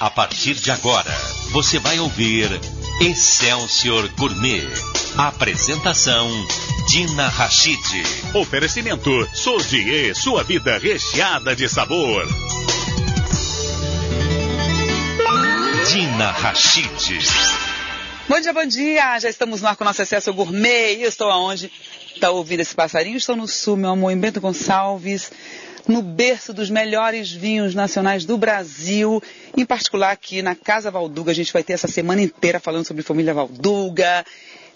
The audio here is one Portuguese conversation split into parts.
A partir de agora, você vai ouvir Excelsior Gourmet. Apresentação Dina Rachid. Oferecimento Sodier, sua vida recheada de sabor. Dina Rachid. Bom dia, bom dia. Já estamos no ar com o nosso Excelsior Gourmet. E eu estou aonde? Está ouvindo esse passarinho? Estou no sul, meu amor, em Bento Gonçalves no berço dos melhores vinhos nacionais do Brasil, em particular aqui na Casa Valduga. A gente vai ter essa semana inteira falando sobre família Valduga,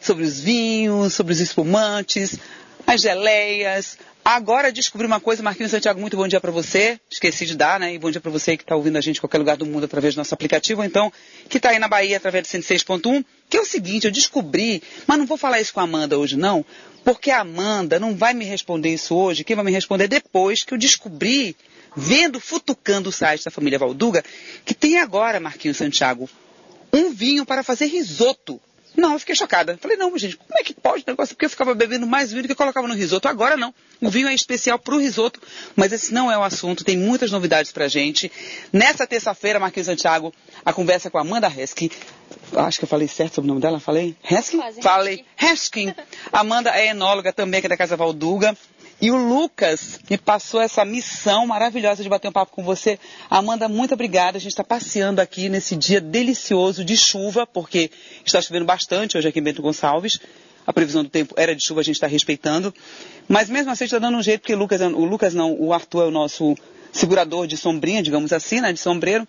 sobre os vinhos, sobre os espumantes, as geleias. Agora descobri uma coisa, Marquinhos Santiago, muito bom dia para você. Esqueci de dar, né? E bom dia para você que está ouvindo a gente em qualquer lugar do mundo através do nosso aplicativo, ou então que está aí na Bahia através do 106.1, que é o seguinte, eu descobri, mas não vou falar isso com a Amanda hoje não, porque a Amanda não vai me responder isso hoje, quem vai me responder depois que eu descobri, vendo, futucando o site da família Valduga, que tem agora, Marquinhos Santiago, um vinho para fazer risoto. Não, eu fiquei chocada. Falei, não, gente, como é que pode negócio? Porque eu ficava bebendo mais vinho do que eu colocava no risoto. Agora não. O vinho é especial para o risoto, mas esse não é o assunto. Tem muitas novidades para gente. Nessa terça-feira, Marquinhos Santiago, a conversa com a Amanda Hesky. Acho que eu falei certo sobre o nome dela, falei? Hesky? Falei. Heskin. Amanda é enóloga também aqui da Casa Valduga. E o Lucas me passou essa missão maravilhosa de bater um papo com você. Amanda, muito obrigada. A gente está passeando aqui nesse dia delicioso de chuva, porque está chovendo bastante hoje aqui em Bento Gonçalves. A previsão do tempo era de chuva, a gente está respeitando. Mas mesmo assim, está dando um jeito, porque o Lucas, o Lucas não, o Arthur é o nosso segurador de sombrinha, digamos assim, né, de sombreiro.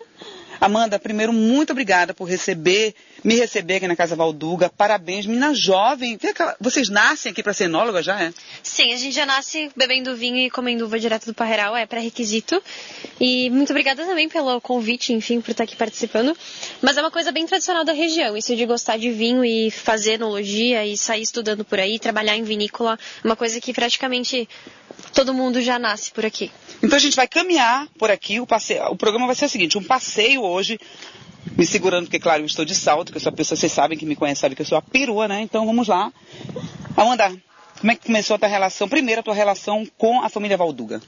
Amanda, primeiro, muito obrigada por receber, me receber aqui na Casa Valduga. Parabéns, menina jovem. Vocês nascem aqui para ser enóloga já, é? Sim, a gente já nasce bebendo vinho e comendo uva direto do Parreiral, é pré-requisito. E muito obrigada também pelo convite, enfim, por estar aqui participando. Mas é uma coisa bem tradicional da região, isso de gostar de vinho e fazer enologia e sair estudando por aí, trabalhar em vinícola, uma coisa que praticamente todo mundo já nasce por aqui. Então a gente vai caminhar por aqui. O, passeio, o programa vai ser o seguinte: um passeio hoje, me segurando, porque claro, eu estou de salto, que eu sou pessoa, vocês sabem que me conhecem, sabem que eu sou a perua, né? Então vamos lá. Amanda, como é que começou a tua relação? Primeiro, a tua relação com a família Valduga.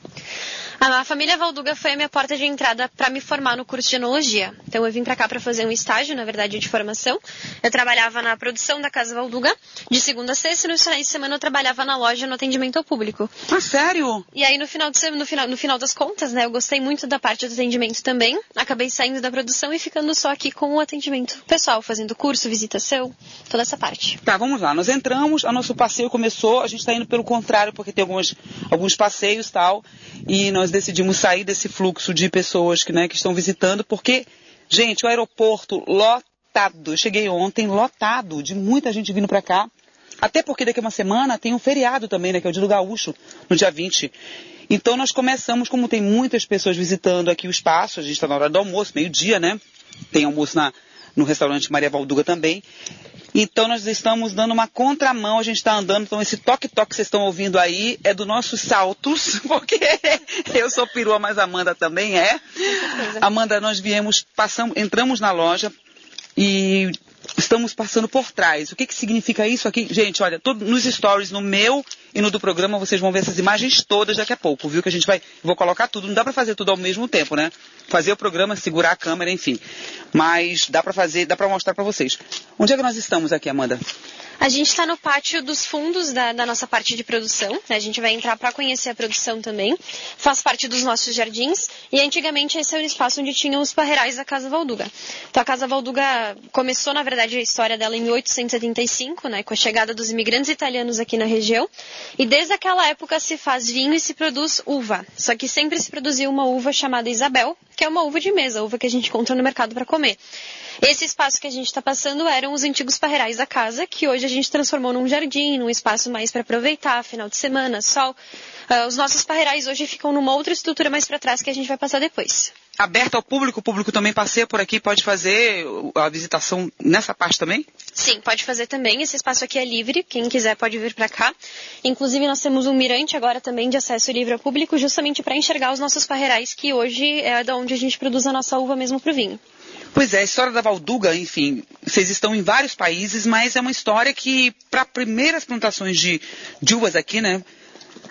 A família Valduga foi a minha porta de entrada para me formar no curso de enologia. Então eu vim para cá para fazer um estágio, na verdade, de formação. Eu trabalhava na produção da Casa Valduga, de segunda a sexta, e no final de semana eu trabalhava na loja no atendimento ao público. Ah, sério? E aí no final, de, no final, no final das contas, né, eu gostei muito da parte do atendimento também. Acabei saindo da produção e ficando só aqui com o atendimento pessoal, fazendo curso, visitação, toda essa parte. Tá, vamos lá. Nós entramos, o nosso passeio começou, a gente está indo pelo contrário, porque tem alguns, alguns passeios tal, e nós decidimos sair desse fluxo de pessoas que, né, que estão visitando, porque, gente, o aeroporto lotado. Eu cheguei ontem lotado, de muita gente vindo para cá. Até porque daqui a uma semana tem um feriado também, né, que é o dia do Gaúcho, no dia 20. Então nós começamos, como tem muitas pessoas visitando aqui o espaço, a gente está na hora do almoço, meio-dia, né? Tem almoço na, no restaurante Maria Valduga também. Então nós estamos dando uma contramão, a gente está andando, então esse toque-toque que vocês estão ouvindo aí é dos nossos saltos, porque eu sou perua, mas a Amanda também é. Amanda, nós viemos, passamos, entramos na loja e estamos passando por trás. O que, que significa isso aqui? Gente, olha, todo, nos stories, no meu e no do programa, vocês vão ver essas imagens todas daqui a pouco, viu? Que a gente vai, vou colocar tudo. Não dá para fazer tudo ao mesmo tempo, né? Fazer o programa, segurar a câmera, enfim. Mas dá para fazer, dá para mostrar para vocês. Onde é que nós estamos aqui, Amanda? A gente está no pátio dos fundos da, da, nossa parte de produção. Né? A gente vai entrar para conhecer a produção também. Faz parte dos nossos jardins. E antigamente esse era o espaço onde tinham os parreirais da Casa Valduga. Então a Casa Valduga começou, na verdade, a história dela em 1875, né? com a chegada dos imigrantes italianos aqui na região. E desde aquela época se faz vinho e se produz uva. Só que sempre se produziu uma uva chamada Isabel, que é uma uva de mesa, uva que a gente encontra no mercado para comer. Esse espaço que a gente está passando eram os antigos parreirais da casa, que hoje a gente transformou num jardim, num espaço mais para aproveitar, final de semana, sol. Uh, os nossos parreirais hoje ficam numa outra estrutura mais para trás que a gente vai passar depois. Aberto ao público, o público também passeia por aqui, pode fazer a visitação nessa parte também? Sim, pode fazer também. Esse espaço aqui é livre, quem quiser pode vir para cá. Inclusive, nós temos um mirante agora também de acesso livre ao público, justamente para enxergar os nossos parreirais, que hoje é da onde a gente produz a nossa uva mesmo para o vinho. Pois é, a história da Valduga, enfim, vocês estão em vários países, mas é uma história que, para primeiras plantações de, de uvas aqui, né,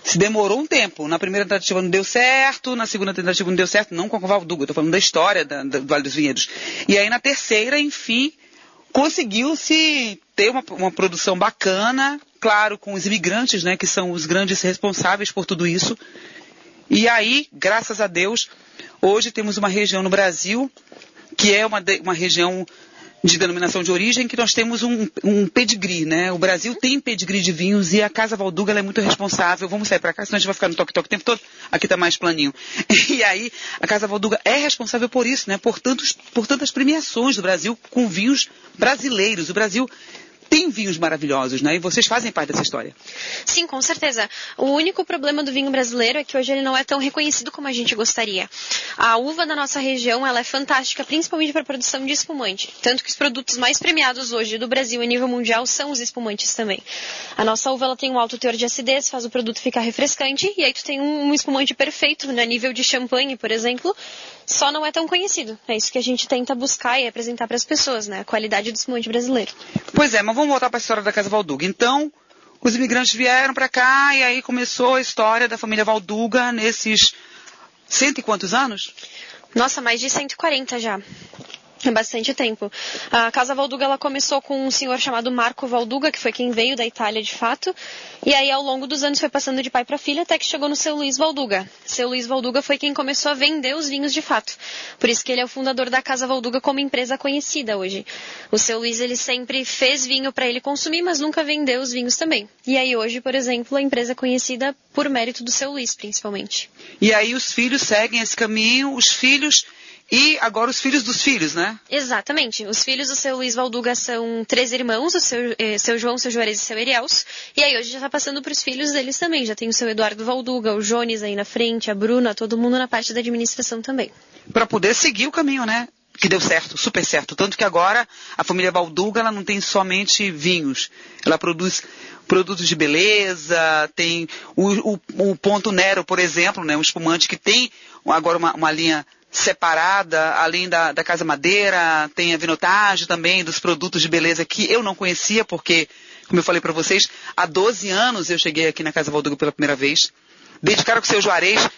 se demorou um tempo. Na primeira tentativa não deu certo, na segunda tentativa não deu certo, não com a Valduga, estou falando da história da, da, do Vale dos Vinhedos. E aí na terceira, enfim, conseguiu-se ter uma, uma, produção bacana, claro, com os imigrantes, né, que são os grandes responsáveis por tudo isso. E aí, graças a Deus, hoje temos uma região no Brasil que é uma, uma região de denominação de origem que nós temos um, um pedigree, né? O Brasil tem pedigree de vinhos e a Casa Valduga é muito responsável. Vamos sair para cá, senão a gente vai ficar no toque-toque o tempo todo. Aqui está mais planinho. E aí, a Casa Valduga é responsável por isso, né? Por, tantos, por tantas premiações do Brasil com vinhos brasileiros. O Brasil tem vinhos maravilhosos, né? E vocês fazem parte dessa história. Sim, com certeza. O único problema do vinho brasileiro é que hoje ele não é tão reconhecido como a gente gostaria. A uva da nossa região ela é fantástica, principalmente para a produção de espumante. Tanto que os produtos mais premiados hoje do Brasil a nível mundial são os espumantes também. A nossa uva ela tem um alto teor de acidez, faz o produto ficar refrescante, e aí tu tem um espumante perfeito, né? nível de champanhe, por exemplo, só não é tão conhecido. É isso que a gente tenta buscar e apresentar para as pessoas, né? A qualidade do espumante brasileiro. Pois é, mas vamos voltar para a história da Casa Valduga. Então, os imigrantes vieram para cá e aí começou a história da família Valduga nesses cento e quantos anos? Nossa, mais de 140 já bastante tempo. A Casa Valduga ela começou com um senhor chamado Marco Valduga, que foi quem veio da Itália de fato, e aí ao longo dos anos foi passando de pai para filha até que chegou no seu Luiz Valduga. Seu Luiz Valduga foi quem começou a vender os vinhos de fato. Por isso que ele é o fundador da Casa Valduga como empresa conhecida hoje. O seu Luiz ele sempre fez vinho para ele consumir, mas nunca vendeu os vinhos também. E aí hoje, por exemplo, a empresa é conhecida por mérito do seu Luiz, principalmente. E aí os filhos seguem esse caminho, os filhos e agora os filhos dos filhos, né? Exatamente. Os filhos do seu Luiz Valduga são três irmãos, o seu, eh, seu João, seu Juarez e seu Erielso. E aí hoje já está passando para os filhos deles também. Já tem o seu Eduardo Valduga, o Jones aí na frente, a Bruna, todo mundo na parte da administração também. Para poder seguir o caminho, né? que deu certo, super certo. Tanto que agora a família Valduga ela não tem somente vinhos, ela produz produtos de beleza, tem o, o, o Ponto Nero, por exemplo, né, um espumante que tem agora uma, uma linha separada, além da, da Casa Madeira, tem a vinotagem também, dos produtos de beleza que eu não conhecia, porque, como eu falei para vocês, há 12 anos eu cheguei aqui na Casa Valdugo pela primeira vez. Dedicaram com o seu Juarez,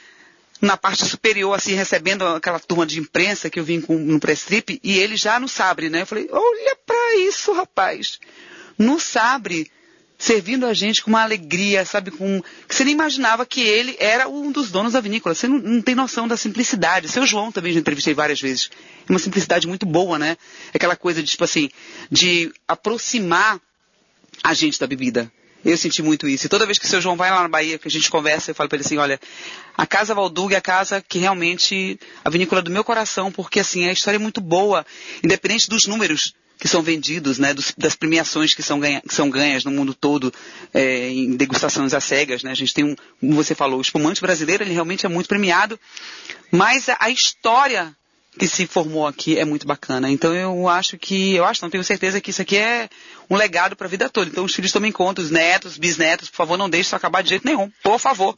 na parte superior, assim, recebendo aquela turma de imprensa que eu vim com, no pré-strip, e ele já no Sabre, né? Eu falei, olha para isso, rapaz. No Sabre, servindo a gente com uma alegria, sabe, com que você nem imaginava que ele era um dos donos da vinícola. Você não, não tem noção da simplicidade. Seu João também já entrevistei várias vezes. É uma simplicidade muito boa, né? Aquela coisa de tipo assim, de aproximar a gente da bebida. Eu senti muito isso. E toda vez que o seu João vai lá na Bahia, que a gente conversa, eu falo para ele assim, olha, a Casa Valduga é a casa que realmente, a vinícola do meu coração, porque assim, a história é muito boa, independente dos números que são vendidos, né, dos, das premiações que são, ganha, que são ganhas no mundo todo é, em degustações às cegas. Né? A gente tem um, como você falou, o espumante brasileiro, ele realmente é muito premiado, mas a, a história que se formou aqui é muito bacana. Então eu acho que, eu acho, não tenho certeza que isso aqui é um legado para a vida toda. Então os filhos tomem conta, os netos, bisnetos, por favor, não deixe isso acabar de jeito nenhum. Por favor.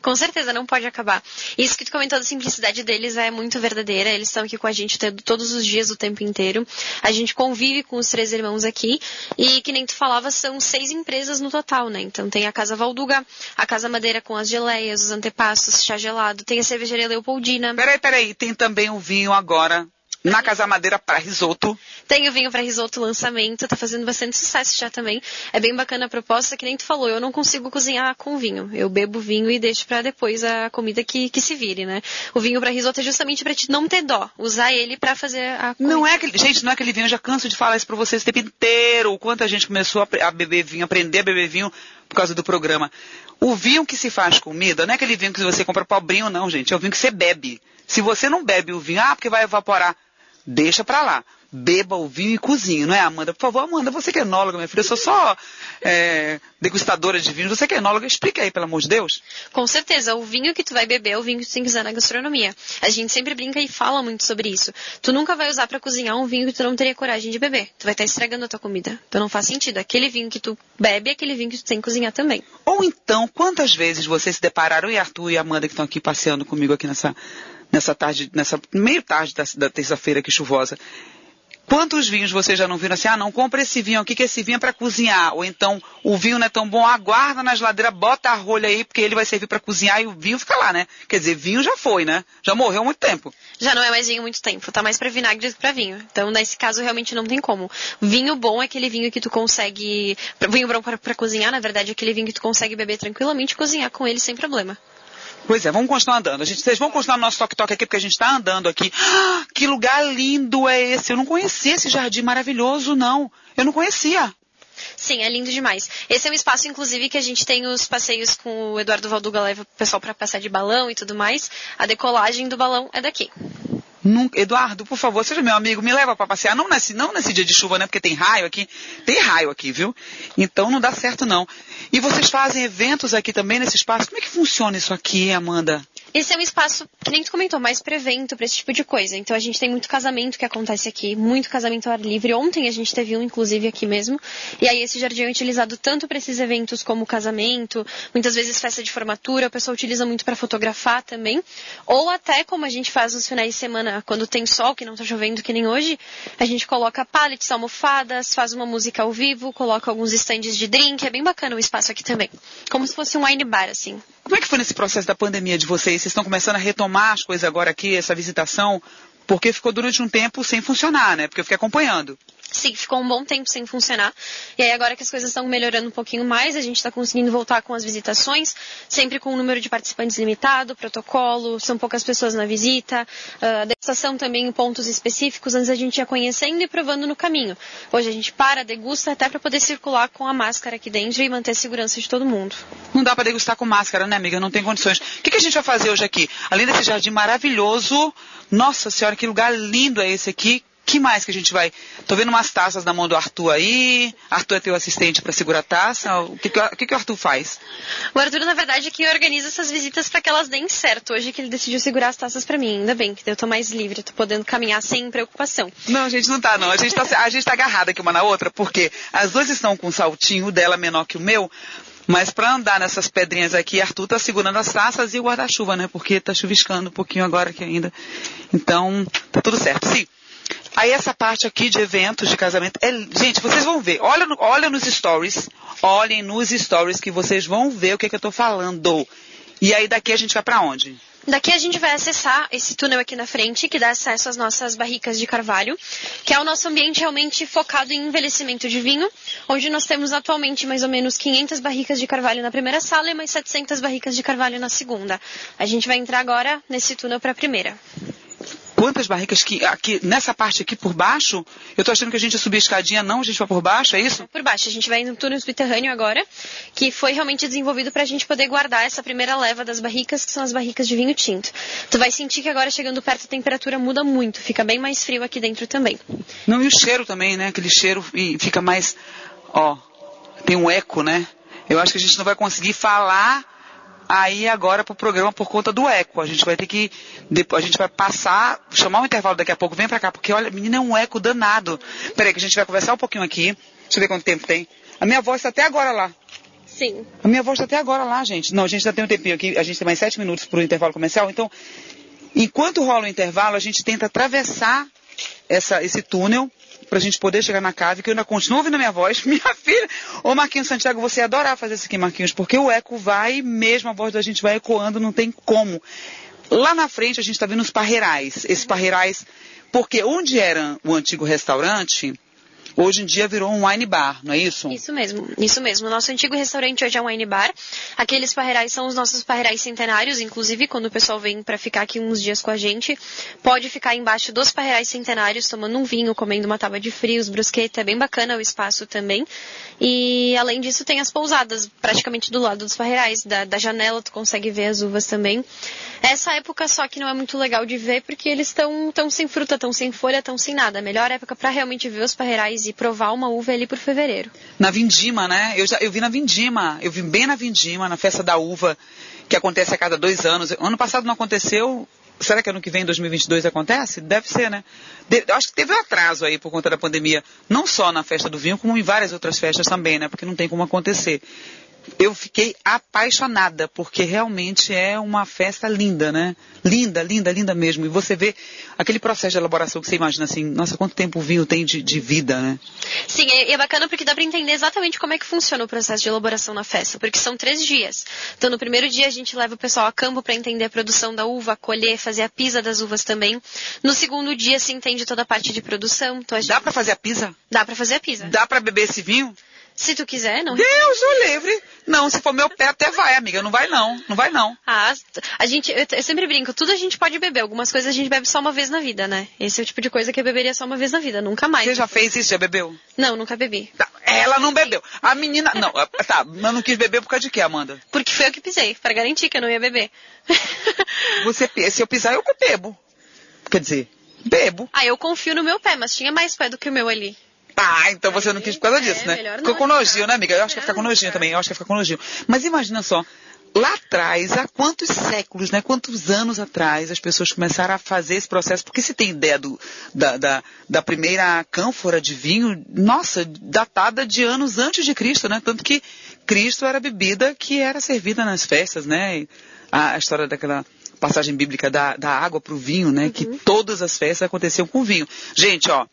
Com certeza, não pode acabar. Isso que tu comentou da simplicidade deles é muito verdadeira. Eles estão aqui com a gente todos os dias, o tempo inteiro. A gente convive com os três irmãos aqui. E que nem tu falava, são seis empresas no total, né? Então tem a Casa Valduga, a Casa Madeira com as geleias, os antepassos, chá gelado, tem a cervejaria Leopoldina. Peraí, peraí, tem também o vinho agora na Casa Madeira para risoto. Tem o vinho para risoto lançamento, tá fazendo bastante sucesso já também. É bem bacana a proposta, que nem tu falou, eu não consigo cozinhar com vinho. Eu bebo vinho e deixo para depois a comida que, que se vire, né? O vinho para risoto é justamente para te não ter dó, usar ele para fazer a comida. Não é aquele, gente, não é aquele vinho, eu já canso de falar isso para vocês o tempo inteiro, o quanto a gente começou a, a beber vinho, aprender a beber vinho por causa do programa. O vinho que se faz comida não é aquele vinho que você compra pobrinho, não, gente. É o vinho que você bebe. Se você não bebe o vinho, ah, porque vai evaporar deixa pra lá. Beba o vinho e cozinhe, não é, Amanda? Por favor, Amanda, você que é enóloga, minha filha, eu sou só é, degustadora de vinho, você que é enóloga, explica aí, pelo amor de Deus. Com certeza, o vinho que tu vai beber é o vinho que tu tem que usar na gastronomia. A gente sempre brinca e fala muito sobre isso. Tu nunca vai usar para cozinhar um vinho que tu não teria coragem de beber. Tu vai estar estragando a tua comida. Então não faz sentido. Aquele vinho que tu bebe é aquele vinho que tu tem que cozinhar também. Ou então, quantas vezes vocês se depararam, e Arthur e Amanda que estão aqui passeando comigo aqui nessa nessa tarde, nessa meio tarde da, da terça-feira que chuvosa. Quantos vinhos vocês já não viram assim? Ah, não, compra esse vinho aqui, que esse vinho é para cozinhar. Ou então, o vinho não é tão bom, aguarda na geladeira, bota a rolha aí, porque ele vai servir para cozinhar e o vinho fica lá, né? Quer dizer, vinho já foi, né? Já morreu há muito tempo. Já não é mais vinho há muito tempo, tá mais para vinagre do que pra vinho. Então, nesse caso, realmente não tem como. Vinho bom é aquele vinho que tu consegue. Vinho bom para cozinhar, na verdade, é aquele vinho que tu consegue beber tranquilamente e cozinhar com ele sem problema. Pois é, vamos continuar andando. A gente, vocês vão continuar no nosso toque-toque aqui, porque a gente está andando aqui. Ah, que lugar lindo é esse? Eu não conhecia esse jardim maravilhoso, não. Eu não conhecia. Sim, é lindo demais. Esse é um espaço, inclusive, que a gente tem os passeios com o Eduardo Valduga, leva o pessoal para passar de balão e tudo mais. A decolagem do balão é daqui. Nunca, Eduardo, por favor, seja meu amigo, me leva para passear. Não nesse, não nesse dia de chuva, né? Porque tem raio aqui. Tem raio aqui, viu? Então não dá certo, não. E vocês fazem eventos aqui também nesse espaço? Como é que funciona isso aqui, Amanda? Esse é um espaço, que nem tu comentou, mais para evento, para esse tipo de coisa. Então a gente tem muito casamento que acontece aqui, muito casamento ao ar livre. Ontem a gente teve um, inclusive, aqui mesmo. E aí esse jardim é utilizado tanto para esses eventos como casamento, muitas vezes festa de formatura, o pessoal utiliza muito para fotografar também. Ou até como a gente faz nos finais de semana, quando tem sol, que não tá chovendo que nem hoje, a gente coloca pallets, almofadas, faz uma música ao vivo, coloca alguns estandes de drink. É bem bacana o espaço aqui também. Como se fosse um wine bar, assim. Como é que foi nesse processo da pandemia de vocês? Vocês estão começando a retomar as coisas agora aqui, essa visitação? Porque ficou durante um tempo sem funcionar, né? Porque eu fiquei acompanhando. Sim, ficou um bom tempo sem funcionar. E aí agora que as coisas estão melhorando um pouquinho mais, a gente está conseguindo voltar com as visitações, sempre com um número de participantes limitado, protocolo, são poucas pessoas na visita, uh, degustação também em pontos específicos, antes a gente ia conhecendo e provando no caminho. Hoje a gente para, degusta até para poder circular com a máscara aqui dentro e manter a segurança de todo mundo. Não dá para degustar com máscara, né, amiga? Não tem condições. O que, que a gente vai fazer hoje aqui? Além desse jardim maravilhoso, nossa senhora, que lugar lindo é esse aqui que mais que a gente vai? Tô vendo umas taças na mão do Arthur aí. Arthur é teu assistente para segurar a taça. O que, que, o, que, que o Arthur faz? O Arthur, na verdade, é que organiza essas visitas para que elas deem certo. Hoje que ele decidiu segurar as taças para mim. Ainda bem que eu tô mais livre, tô podendo caminhar sem preocupação. Não, a gente não tá, não. A gente tá, a gente tá agarrada aqui uma na outra, porque as duas estão com um saltinho dela menor que o meu. Mas para andar nessas pedrinhas aqui, Arthur tá segurando as taças e o guarda-chuva, né? Porque tá chuviscando um pouquinho agora aqui ainda. Então, tá tudo certo. Sim. Aí essa parte aqui de eventos de casamento, é, gente, vocês vão ver. Olha, olha nos stories, olhem nos stories que vocês vão ver o que, é que eu estou falando. E aí daqui a gente vai para onde? Daqui a gente vai acessar esse túnel aqui na frente, que dá acesso às nossas barricas de carvalho, que é o nosso ambiente realmente focado em envelhecimento de vinho, onde nós temos atualmente mais ou menos 500 barricas de carvalho na primeira sala e mais 700 barricas de carvalho na segunda. A gente vai entrar agora nesse túnel para a primeira quantas barricas que aqui nessa parte aqui por baixo, eu tô achando que a gente ia subir a escadinha, não, a gente vai por baixo, é isso? Por baixo, a gente vai no túnel subterrâneo agora, que foi realmente desenvolvido para a gente poder guardar essa primeira leva das barricas, que são as barricas de vinho tinto. Tu vai sentir que agora chegando perto a temperatura muda muito, fica bem mais frio aqui dentro também. Não, e o cheiro também, né? Aquele cheiro e fica mais, ó, tem um eco, né? Eu acho que a gente não vai conseguir falar aí agora para o programa por conta do eco. A gente vai ter que, a gente vai passar, chamar um intervalo daqui a pouco, vem para cá, porque olha, menina, é um eco danado. Peraí que a gente vai conversar um pouquinho aqui. Deixa eu ver quanto tempo tem. A minha voz está até agora lá. Sim. A minha voz está até agora lá, gente. Não, a gente já tem um tempinho aqui, a gente tem mais sete minutos para o intervalo comercial, então, enquanto rola o intervalo, a gente tenta atravessar essa, esse túnel pra gente poder chegar na casa, que eu ainda continuo ouvindo a minha voz. Minha filha, ô Marquinhos Santiago, você adorar fazer isso aqui, Marquinhos, porque o eco vai, mesmo a voz da gente vai ecoando, não tem como. Lá na frente a gente está vendo os parreirais. Esses parreirais, porque onde era o antigo restaurante, hoje em dia virou um wine bar, não é isso? Isso mesmo, isso mesmo. Nosso antigo restaurante hoje é um wine bar. Aqueles parreirais são os nossos parreirais centenários, inclusive quando o pessoal vem para ficar aqui uns dias com a gente, pode ficar embaixo dos parreirais centenários, tomando um vinho, comendo uma tábua de frios, brusqueta, é bem bacana o espaço também. E além disso tem as pousadas, praticamente do lado dos parreirais, da, da janela tu consegue ver as uvas também. Essa época só que não é muito legal de ver porque eles estão tão sem fruta, tão sem folha, tão sem nada. A melhor época para realmente ver os parreirais e provar uma uva é ali por fevereiro. Na Vindima, né? Eu, já, eu vi na Vindima, eu vi bem na Vindima, na festa da uva, que acontece a cada dois anos. Ano passado não aconteceu, será que ano que vem, 2022, acontece? Deve ser, né? De, acho que teve um atraso aí por conta da pandemia, não só na festa do vinho, como em várias outras festas também, né? Porque não tem como acontecer. Eu fiquei apaixonada, porque realmente é uma festa linda, né? Linda, linda, linda mesmo. E você vê aquele processo de elaboração que você imagina assim, nossa, quanto tempo o vinho tem de, de vida, né? Sim, e é bacana porque dá para entender exatamente como é que funciona o processo de elaboração na festa, porque são três dias. Então, no primeiro dia a gente leva o pessoal a campo para entender a produção da uva, colher, fazer a pisa das uvas também. No segundo dia se entende toda a parte de produção. Então, gente... Dá para fazer a pisa? Dá para fazer a pisa. Dá para beber esse vinho? Se tu quiser, não. Deus o livre. Não, se for meu pé até vai, amiga. Não vai não. Não vai não. Ah, a gente, eu, eu, sempre brinco, tudo a gente pode beber. Algumas coisas a gente bebe só uma vez na vida, né? Esse é o tipo de coisa que eu beberia só uma vez na vida, nunca mais. Você já fez isso? Já bebeu? Não, nunca bebi. Tá, ela não bebeu. A menina, não, tá, mas não quis beber por causa de quê, Amanda? Porque foi eu que pisei, para garantir que eu não ia beber. Você, se eu pisar, eu bebo. Quer dizer, bebo. Ah, eu confio no meu pé, mas tinha mais pé do que o meu ali. Ah, então você não quis por causa disso, é, né? melhor Ficou com nojinho, não. né, amiga? Eu acho que ia ficar com nojinho também. Eu acho que ia ficar com nojinho. Mas imagina só. Lá atrás, há quantos séculos, né? Quantos anos atrás as pessoas começaram a fazer esse processo? Porque se tem ideia do, da, da, da primeira cânfora de vinho, nossa, datada de anos antes de Cristo, né? Tanto que Cristo era bebida que era servida nas festas, né? A, a história daquela passagem bíblica da, da água para o vinho, né? Uhum. Que todas as festas aconteciam com vinho. Gente, ó,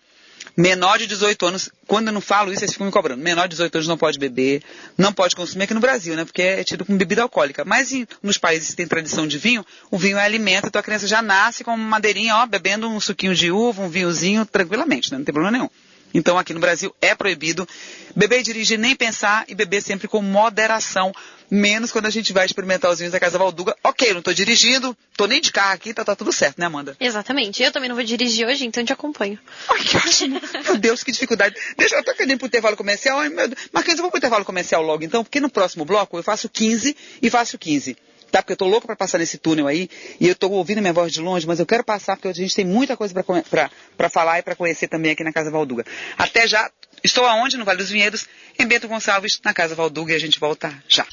menor de 18 anos, quando eu não falo isso, eles ficam me cobrando. Menor de 18 anos não pode beber, não pode consumir aqui no Brasil, né? Porque é tido como bebida alcoólica. Mas em, nos países que têm tradição de vinho, o vinho é alimento, então a criança já nasce com uma madeirinha, ó, bebendo um suquinho de uva, um vinhozinho, tranquilamente, né? Não tem problema nenhum. Então aqui no Brasil é proibido beber e dirigir, nem pensar e beber sempre com moderação. Menos quando a gente vai experimentar os vinhos da Casa Valduga. Ok, eu não estou dirigindo, estou nem de carro aqui, tá, tá tudo certo, né, Amanda? Exatamente. Eu também não vou dirigir hoje, então te acompanho. Ai, que ótimo. Meu Deus, que dificuldade. Deixa eu tô querendo ir pro intervalo comercial. Ai, meu Deus. Marquinhos, eu vou pro intervalo comercial logo então, porque no próximo bloco eu faço 15 e faço 15. Tá? Porque eu tô louco para passar nesse túnel aí e eu tô ouvindo minha voz de longe, mas eu quero passar porque a gente tem muita coisa para falar e para conhecer também aqui na Casa Valduga. Até já. Estou aonde? No Vale dos Vinhedos, em Bento Gonçalves, na Casa Valduga e a gente volta já.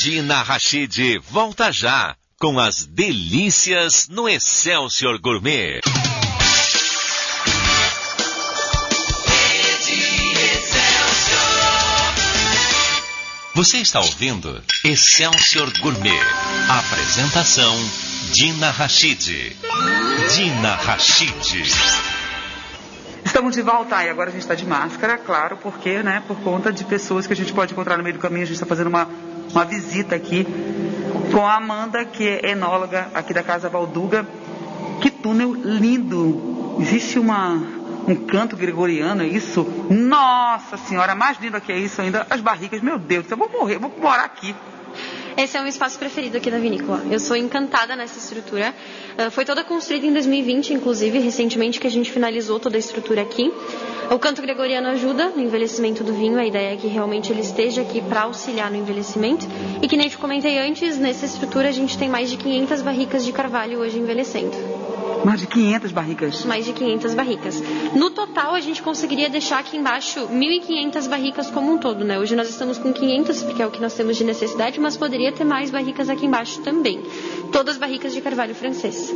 Dina Rachid volta já com as delícias no Excelsior Gourmet. Você está ouvindo Excelsior Gourmet. Apresentação Dina Rachid. Dina Rachid. Estamos de volta e agora a gente está de máscara, claro, porque, né, por conta de pessoas que a gente pode encontrar no meio do caminho, a gente está fazendo uma, uma visita aqui com a Amanda, que é enóloga aqui da Casa Valduga. Que túnel lindo! Existe uma, um canto gregoriano, é isso? Nossa senhora, mais lindo que é isso ainda. As barricas, meu Deus, eu vou morrer, eu vou morar aqui. Esse é um espaço preferido aqui da vinícola. Eu sou encantada nessa estrutura. Uh, foi toda construída em 2020, inclusive, recentemente que a gente finalizou toda a estrutura aqui. O canto gregoriano ajuda no envelhecimento do vinho, a ideia é que realmente ele esteja aqui para auxiliar no envelhecimento. E que nem te comentei antes, nessa estrutura a gente tem mais de 500 barricas de carvalho hoje envelhecendo. Mais de 500 barricas? Mais de 500 barricas. No total, a gente conseguiria deixar aqui embaixo 1.500 barricas como um todo, né? Hoje nós estamos com 500, porque é o que nós temos de necessidade, mas poderia ter mais barricas aqui embaixo também. Todas barricas de carvalho francês.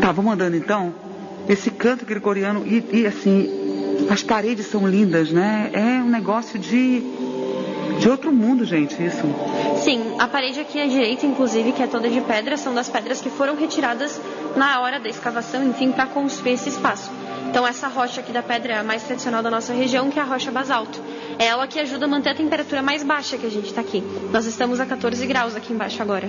Tá, vamos andando então. Esse canto gregoriano e, e assim, as paredes são lindas, né? É um negócio de de outro mundo, gente, isso. Sim, a parede aqui à direita, inclusive, que é toda de pedra, são das pedras que foram retiradas na hora da escavação, enfim, para construir esse espaço. Então essa rocha aqui da pedra é a mais tradicional da nossa região, que é a rocha basalto. É ela que ajuda a manter a temperatura mais baixa que a gente está aqui. Nós estamos a 14 graus aqui embaixo agora.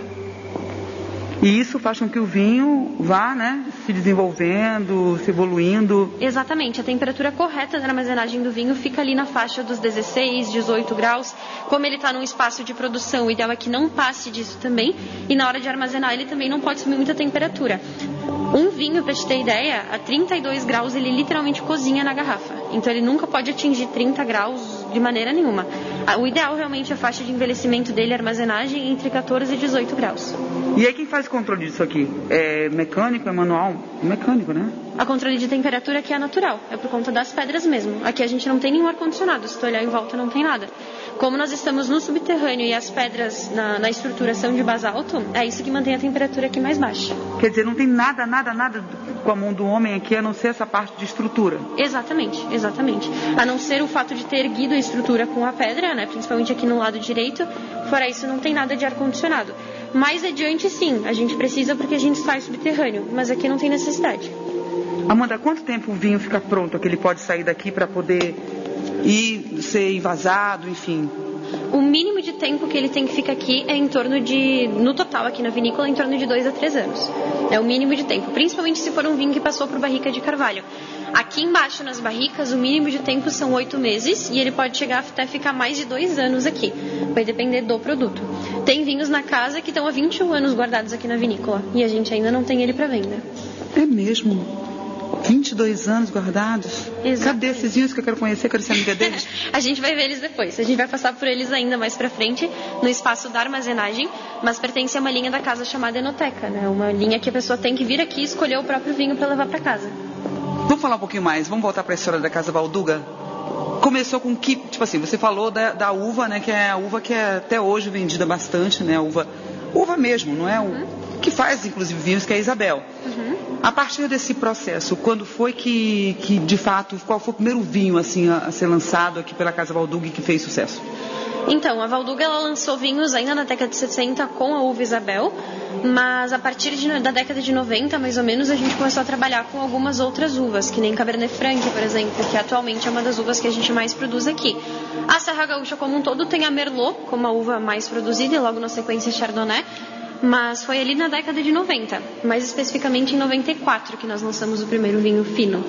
E isso faz com que o vinho vá, né, se desenvolvendo, se evoluindo. Exatamente. A temperatura correta da armazenagem do vinho fica ali na faixa dos 16, 18 graus. Como ele está num espaço de produção, o ideal é que não passe disso também. E na hora de armazenar, ele também não pode subir muita temperatura. Um vinho, para te ter ideia, a 32 graus ele literalmente cozinha na garrafa. Então ele nunca pode atingir 30 graus de maneira nenhuma. O ideal realmente é a faixa de envelhecimento dele, armazenagem, entre 14 e 18 graus. E aí quem faz o controle disso aqui? É mecânico, é manual? Mecânico, né? A controle de temperatura aqui é natural, é por conta das pedras mesmo. Aqui a gente não tem nenhum ar-condicionado, se tu olhar em volta não tem nada. Como nós estamos no subterrâneo e as pedras na, na estrutura são de basalto, é isso que mantém a temperatura aqui mais baixa. Quer dizer, não tem nada, nada, nada com a mão do homem aqui, a não ser essa parte de estrutura. Exatamente, exatamente. A não ser o fato de ter erguido a estrutura com a pedra, né, principalmente aqui no lado direito, fora isso não tem nada de ar-condicionado. Mais adiante, sim, a gente precisa porque a gente sai subterrâneo, mas aqui não tem necessidade. Amanda, quanto tempo o vinho fica pronto que ele pode sair daqui para poder ir ser envasado, enfim? O mínimo de tempo que ele tem que ficar aqui é em torno de, no total aqui na vinícola, em torno de dois a três anos. É o mínimo de tempo, principalmente se for um vinho que passou por barrica de carvalho. Aqui embaixo nas barricas, o mínimo de tempo são oito meses e ele pode chegar até ficar mais de dois anos aqui. Vai depender do produto. Tem vinhos na casa que estão há 21 anos guardados aqui na vinícola e a gente ainda não tem ele para venda. É mesmo? 22 anos guardados? Exatamente. Cadê esses vinhos que eu quero conhecer? Quero ser amiga deles? a gente vai ver eles depois. A gente vai passar por eles ainda mais pra frente, no espaço da armazenagem, mas pertence a uma linha da casa chamada Enoteca, né? Uma linha que a pessoa tem que vir aqui e escolher o próprio vinho para levar para casa. Vamos falar um pouquinho mais. Vamos voltar para a história da Casa Valduga? Começou com que, tipo assim, você falou da, da, uva, né? Que é a uva que é até hoje vendida bastante, né? A uva, uva mesmo, não é? O, uhum. Que faz, inclusive, vinhos, que é a Isabel. Uhum. A partir desse processo, quando foi que, que, de fato, qual foi o primeiro vinho assim a, a ser lançado aqui pela Casa Valduga que fez sucesso? Então, a Valduga ela lançou vinhos ainda na década de 60 com a uva Isabel, mas a partir de, da década de 90, mais ou menos, a gente começou a trabalhar com algumas outras uvas, que nem Cabernet Franc, por exemplo, que atualmente é uma das uvas que a gente mais produz aqui. A Serra Gaúcha como um todo tem a Merlot como a uva mais produzida e logo na sequência Chardonnay, mas foi ali na década de 90, mais especificamente em 94 que nós lançamos o primeiro vinho fino.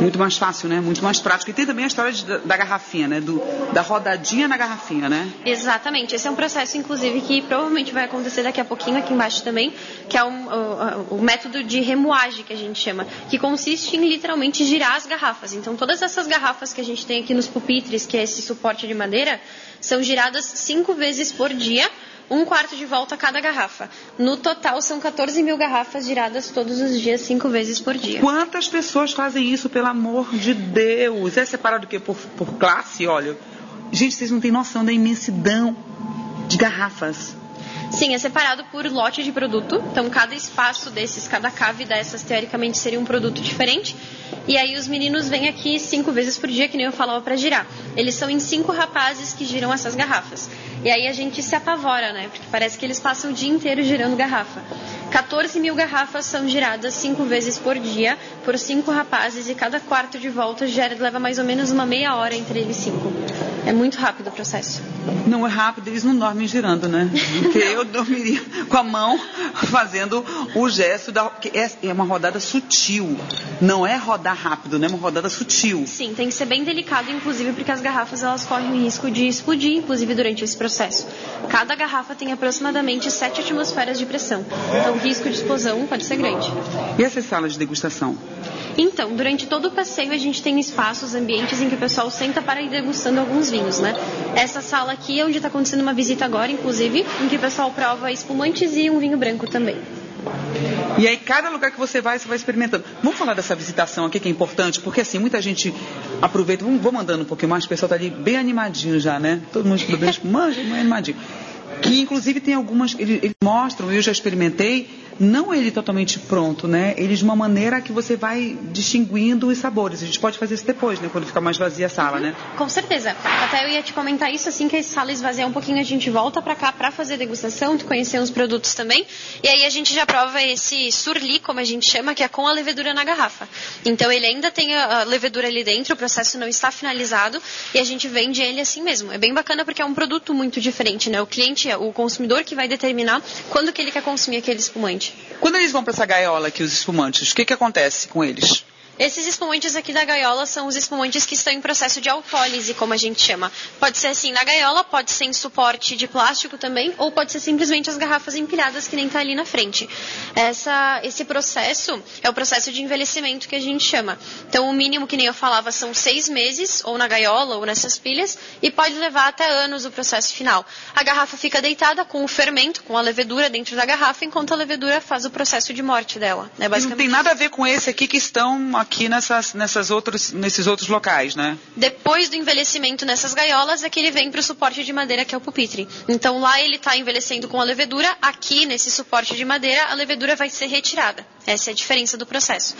Muito mais fácil, né? Muito mais prático. E tem também a história de, da garrafinha, né? Do, da rodadinha na garrafinha, né? Exatamente. Esse é um processo, inclusive, que provavelmente vai acontecer daqui a pouquinho aqui embaixo também, que é um, o, o, método de remoagem que a gente chama, que consiste em literalmente girar as garrafas. Então, todas essas garrafas que a gente tem aqui nos pupitres, que é esse suporte de madeira, são giradas cinco vezes por dia um quarto de volta a cada garrafa. No total, são 14 mil garrafas giradas todos os dias, cinco vezes por dia. Quantas pessoas fazem isso, pelo amor de Deus? É separado o quê? Por, por classe? Olha, gente, vocês não têm noção da imensidão de garrafas. Sim, é separado por lote de produto. Então, cada espaço desses, cada cave dessas, teoricamente, seria um produto diferente. E aí, os meninos vêm aqui cinco vezes por dia, que nem eu falava, para girar. Eles são em cinco rapazes que giram essas garrafas. E aí, a gente se apavora, né? Porque parece que eles passam o dia inteiro girando garrafa. 14 mil garrafas são giradas cinco vezes por dia por cinco rapazes e cada quarto de volta gera, leva mais ou menos uma meia hora entre eles cinco. É muito rápido o processo. Não é rápido, eles não dormem girando, né? Porque eu dormiria com a mão fazendo o gesto da. É, é uma rodada sutil. Não é rodar rápido, né? É uma rodada sutil. Sim, tem que ser bem delicado, inclusive, porque as garrafas elas correm o risco de explodir, inclusive, durante esse processo. Cada garrafa tem aproximadamente 7 atmosferas de pressão. Então o risco de explosão pode ser grande. E essas salas de degustação? Então, durante todo o passeio a gente tem espaços, ambientes em que o pessoal senta para ir degustando alguns vinhos, né? Essa sala aqui é onde está acontecendo uma visita agora, inclusive, em que o pessoal prova espumantes e um vinho branco também. E aí, cada lugar que você vai, você vai experimentando. Vamos falar dessa visitação aqui que é importante, porque assim, muita gente aproveita. Vamos, vou mandando um pouquinho mais, o pessoal está ali bem animadinho já, né? Todo mundo bem bem animadinho. Que inclusive tem algumas, eles, eles mostram, eu já experimentei, não ele totalmente pronto, né? Ele de uma maneira que você vai distinguindo os sabores. A gente pode fazer isso depois, né? Quando ficar mais vazia a sala, né? Com certeza. Até eu ia te comentar isso assim que a sala esvaziar um pouquinho, a gente volta para cá para fazer degustação, conhecer os produtos também. E aí a gente já prova esse surli, como a gente chama, que é com a levedura na garrafa. Então ele ainda tem a levedura ali dentro, o processo não está finalizado e a gente vende ele assim mesmo. É bem bacana porque é um produto muito diferente, né? O cliente, o consumidor que vai determinar quando que ele quer consumir aquele espumante. Quando eles vão para essa gaiola aqui, os espumantes, o que, que acontece com eles? Esses espumantes aqui da gaiola são os espumantes que estão em processo de autólise, como a gente chama. Pode ser assim na gaiola, pode ser em suporte de plástico também, ou pode ser simplesmente as garrafas empilhadas que nem está ali na frente. Essa, esse processo é o processo de envelhecimento que a gente chama. Então, o mínimo, que nem eu falava, são seis meses, ou na gaiola, ou nessas pilhas, e pode levar até anos o processo final. A garrafa fica deitada com o fermento, com a levedura dentro da garrafa, enquanto a levedura faz o processo de morte dela. É basicamente... Não tem nada a ver com esse aqui que estão aqui nessas, nessas outros, nesses outros locais, né? Depois do envelhecimento nessas gaiolas é que ele vem para o suporte de madeira que é o pupitre. Então lá ele está envelhecendo com a levedura, aqui nesse suporte de madeira a levedura vai ser retirada. Essa é a diferença do processo.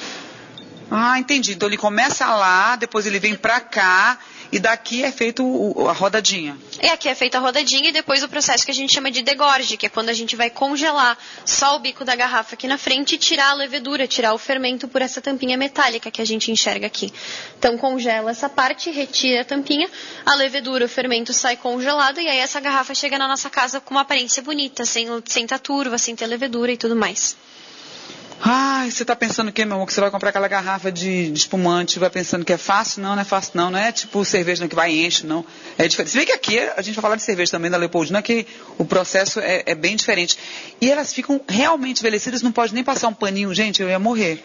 Ah, entendi. Então ele começa lá, depois ele vem para cá e daqui é feito a rodadinha. É, aqui é feita a rodadinha e depois o processo que a gente chama de degorge, que é quando a gente vai congelar só o bico da garrafa aqui na frente e tirar a levedura, tirar o fermento por essa tampinha metálica que a gente enxerga aqui. Então congela essa parte, retira a tampinha, a levedura, o fermento sai congelado e aí essa garrafa chega na nossa casa com uma aparência bonita, sem, sem ter turva, sem ter levedura e tudo mais. Ai, você está pensando que, meu amor, que você vai comprar aquela garrafa de, de, espumante, vai pensando que é fácil? Não, não é fácil não, não é tipo cerveja que vai e enche, não. É diferente. Se bem que aqui, a gente vai falar de cerveja também da Leopoldina, que o processo é, é bem diferente. E elas ficam realmente envelhecidas, não pode nem passar um paninho, gente, eu ia morrer.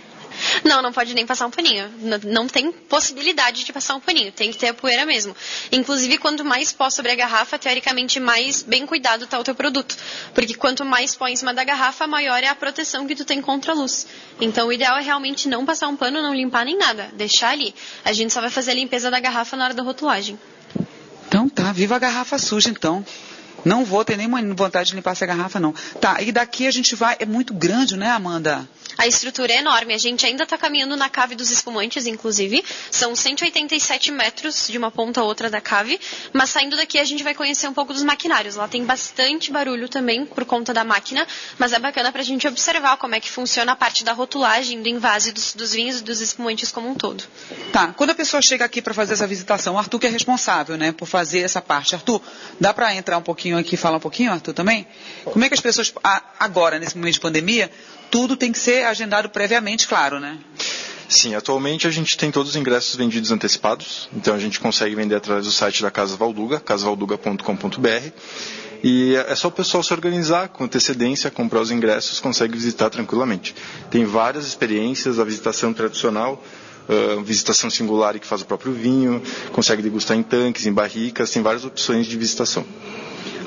Não, não pode nem passar um paninho. Não tem possibilidade de passar um paninho. Tem que ter a poeira mesmo. Inclusive, quanto mais pó sobre a garrafa, teoricamente, mais bem cuidado está o teu produto. Porque quanto mais pó em cima da garrafa, maior é a proteção que tu tem contra a luz. Então, o ideal é realmente não passar um pano, não limpar nem nada. Deixar ali. A gente só vai fazer a limpeza da garrafa na hora da rotulagem. Então tá, viva a garrafa suja então. Não vou ter nenhuma vontade de limpar essa garrafa, não. Tá, e daqui a gente vai. É muito grande, né, Amanda? A estrutura é enorme. A gente ainda está caminhando na cave dos espumantes, inclusive. São 187 metros de uma ponta a outra da cave. Mas saindo daqui a gente vai conhecer um pouco dos maquinários. Lá tem bastante barulho também por conta da máquina. Mas é bacana para a gente observar como é que funciona a parte da rotulagem, do invase dos, dos vinhos e dos espumantes como um todo. Tá. Quando a pessoa chega aqui para fazer essa visitação, o Arthur que é responsável, né, por fazer essa parte. Arthur, dá para entrar um pouquinho aqui e falar um pouquinho, Arthur, também? Como é que as pessoas, agora, nesse momento de pandemia, tudo tem que ser agendado previamente, claro, né? Sim, atualmente a gente tem todos os ingressos vendidos antecipados, então a gente consegue vender através do site da Casa Valduga, casavalduga.com.br. E é só o pessoal se organizar com antecedência, comprar os ingressos, consegue visitar tranquilamente. Tem várias experiências, a visitação tradicional, uh, visitação singular que faz o próprio vinho, consegue degustar em tanques, em barricas, tem várias opções de visitação.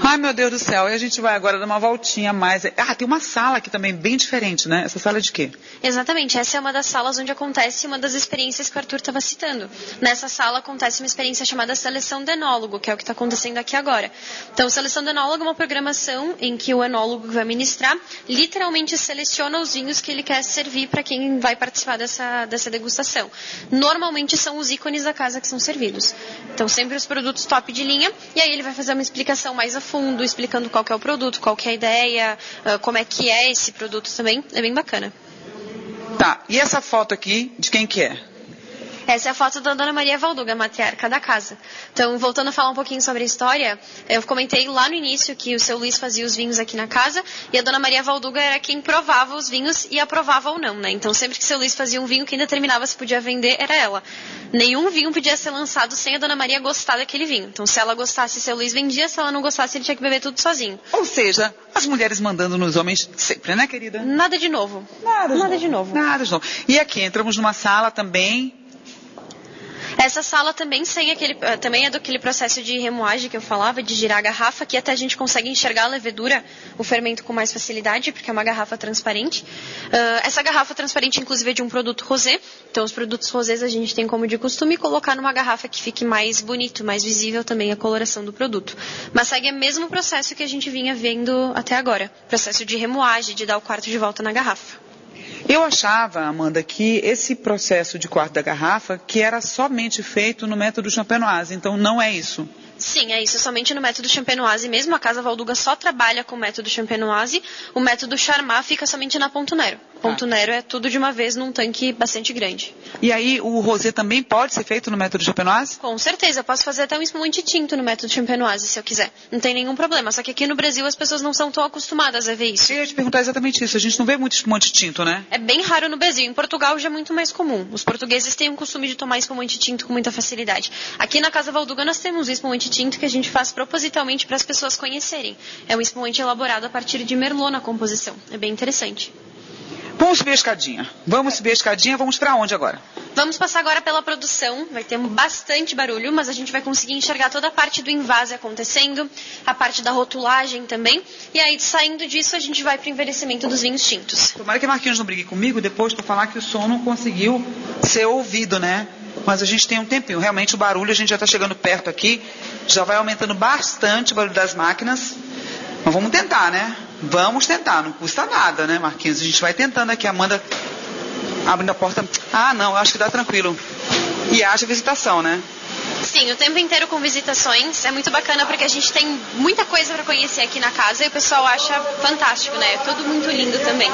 Ai, meu Deus do céu. E a gente vai agora dar uma voltinha mais. Ah, tem uma sala aqui também bem diferente, né? Essa sala é de quê? Exatamente. Essa é uma das salas onde acontece uma das experiências que o Arthur estava citando. Nessa sala acontece uma experiência chamada Seleção do Enólogo, que é o que está acontecendo aqui agora. Então, Seleção do Enólogo é uma programação em que o enólogo que vai ministrar literalmente seleciona os vinhos que ele quer servir para quem vai participar dessa, dessa degustação. Normalmente são os ícones da casa que são servidos. Então, sempre os produtos top de linha. E aí ele vai fazer uma explicação mais a fundo fundo, explicando qual é o produto, qual é a ideia, uh, como é que é esse produto também. É bem bacana. Tá, e essa foto aqui, de quem que é? Essa é a foto da Dona Maria Valduga, matriarca da casa. Então, voltando a falar um pouquinho sobre a história, eu comentei lá no início que o seu Luiz fazia os vinhos aqui na casa e a Dona Maria Valduga era quem provava os vinhos e aprovava ou não, né? Então, sempre que o seu Luiz fazia um vinho que ainda terminava se podia vender, era ela. Nenhum vinho podia ser lançado sem a Dona Maria gostar daquele vinho. Então, se ela gostasse, seu Luiz vendia, se ela não gostasse, ele tinha que beber tudo sozinho. Ou seja, as mulheres mandando nos homens sempre, né, querida? Nada de novo. Nada, Nada de novo. Nada de novo. E aqui entramos numa sala também essa sala também sem aquele, eh, também é do aquele processo de remoagem que eu falava, de girar a garrafa, que até a gente consegue enxergar a levedura, o fermento com mais facilidade, porque é uma garrafa transparente. Uh, essa garrafa transparente, inclusive, é de um produto rosé. Então, os produtos rosés a gente tem como de costume colocar numa garrafa que fique mais bonito, mais visível também a coloração do produto. Mas segue o mesmo processo que a gente vinha vendo até agora, processo de remoagem, de dar o quarto de volta na garrafa. Eu achava, Amanda, que esse processo de quarto da garrafa que era somente feito no método champenoise, então não é isso. Sim, é isso. Somente no método Champenoise mesmo. A Casa Valduga só trabalha com o método Champenoise. O método Charmat fica somente na Ponto Nero. Ponto Nero é tudo de uma vez num tanque bastante grande. E aí o rosé também pode ser feito no método Champenoise? Com certeza. Eu posso fazer até um espumante tinto no método Champenoise, se eu quiser. Não tem nenhum problema. Só que aqui no Brasil as pessoas não são tão acostumadas a ver isso. Eu ia te perguntar exatamente isso. A gente não vê muito espumante tinto, né? É bem raro no Brasil. Em Portugal já é muito mais comum. Os portugueses têm o costume de tomar espumante tinto com muita facilidade. Aqui na Casa Valduga nós temos um espumante tinto que a gente faz propositalmente para as pessoas conhecerem. É um espumante elaborado a partir de merlot na composição. É bem interessante. Vamos subir a escadinha. Vamos subir a escadinha. Vamos para onde agora? Vamos passar agora pela produção. Vai ter bastante barulho, mas a gente vai conseguir enxergar toda a parte do invase acontecendo, a parte da rotulagem também. E aí, saindo disso, a gente vai para o envelhecimento dos vinhos tintos. Tomara que Marquinhos não brigue comigo depois para falar que o som não conseguiu ser ouvido, né? Mas a gente tem um tempinho. Realmente o barulho, a gente já está chegando perto aqui. Já vai aumentando bastante o barulho das máquinas. Mas vamos tentar, né? Vamos tentar, não custa nada, né, Marquinhos? A gente vai tentando aqui. Amanda abrindo a porta. Ah, não, acho que dá tranquilo. E haja visitação, né? Sim, o tempo inteiro com visitações. É muito bacana porque a gente tem muita coisa para conhecer aqui na casa e o pessoal acha fantástico, né? É tudo muito lindo também.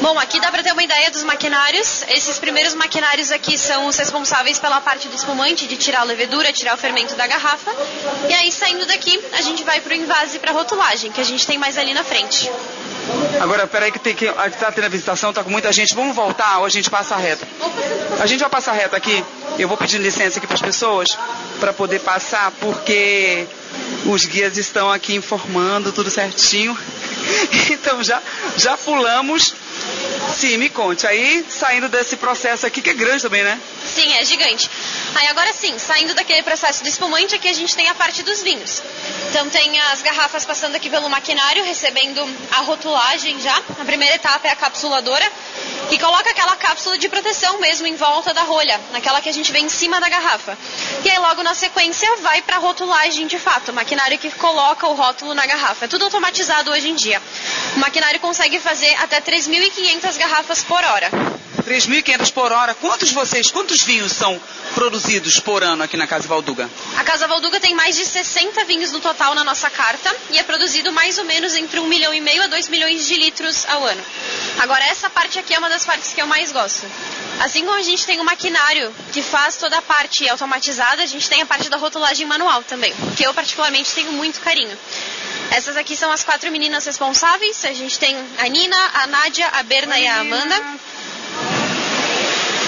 Bom, aqui dá para ter uma ideia dos maquinários. Esses primeiros maquinários aqui são os responsáveis pela parte do espumante, de tirar a levedura, tirar o fermento da garrafa. E aí, saindo daqui, a gente vai para o invase para rotulagem, que a gente tem mais ali na frente. Agora, peraí que tem que. Tá tendo a visitação, tá com muita gente. Vamos voltar ou a gente passa reto? A gente vai passar reto aqui. Eu vou pedir licença aqui para as pessoas para poder passar, porque os guias estão aqui informando tudo certinho. Então já, já pulamos. Sim, me conte. Aí, saindo desse processo aqui, que é grande também, né? Sim, é gigante. Aí agora sim, saindo daquele processo do espumante, aqui a gente tem a parte dos vinhos. Então tem as garrafas passando aqui pelo maquinário, recebendo a rotulagem já. A primeira etapa é a capsuladora, que coloca aquela cápsula de proteção mesmo em volta da rolha, naquela que a gente vê em cima da garrafa. E aí logo na sequência vai para a rotulagem de fato, o maquinário que coloca o rótulo na garrafa. É tudo automatizado hoje em dia. O maquinário consegue fazer até 3.500 garrafas por hora. 3.500 por hora. Quantos vocês, quantos vinhos são produzidos por ano aqui na Casa Valduga? A Casa Valduga tem mais de 60 vinhos no total na nossa carta e é produzido mais ou menos entre 1 milhão e meio a 2 milhões de litros ao ano. Agora, essa parte aqui é uma das partes que eu mais gosto. Assim como a gente tem o maquinário que faz toda a parte automatizada, a gente tem a parte da rotulagem manual também, que eu particularmente tenho muito carinho. Essas aqui são as quatro meninas responsáveis. A gente tem a Nina, a Nádia, a Berna Oi, e a Amanda.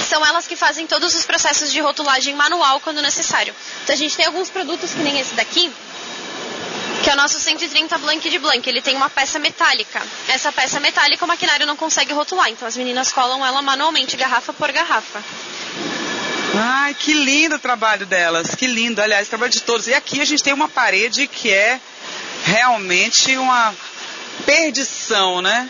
São elas que fazem todos os processos de rotulagem manual quando necessário. Então a gente tem alguns produtos que nem esse daqui, que é o nosso 130 Blank de Blank. Ele tem uma peça metálica. Essa peça metálica o maquinário não consegue rotular, então as meninas colam ela manualmente, garrafa por garrafa. Ai, que lindo o trabalho delas, que lindo, aliás, o trabalho de todos. E aqui a gente tem uma parede que é realmente uma perdição, né?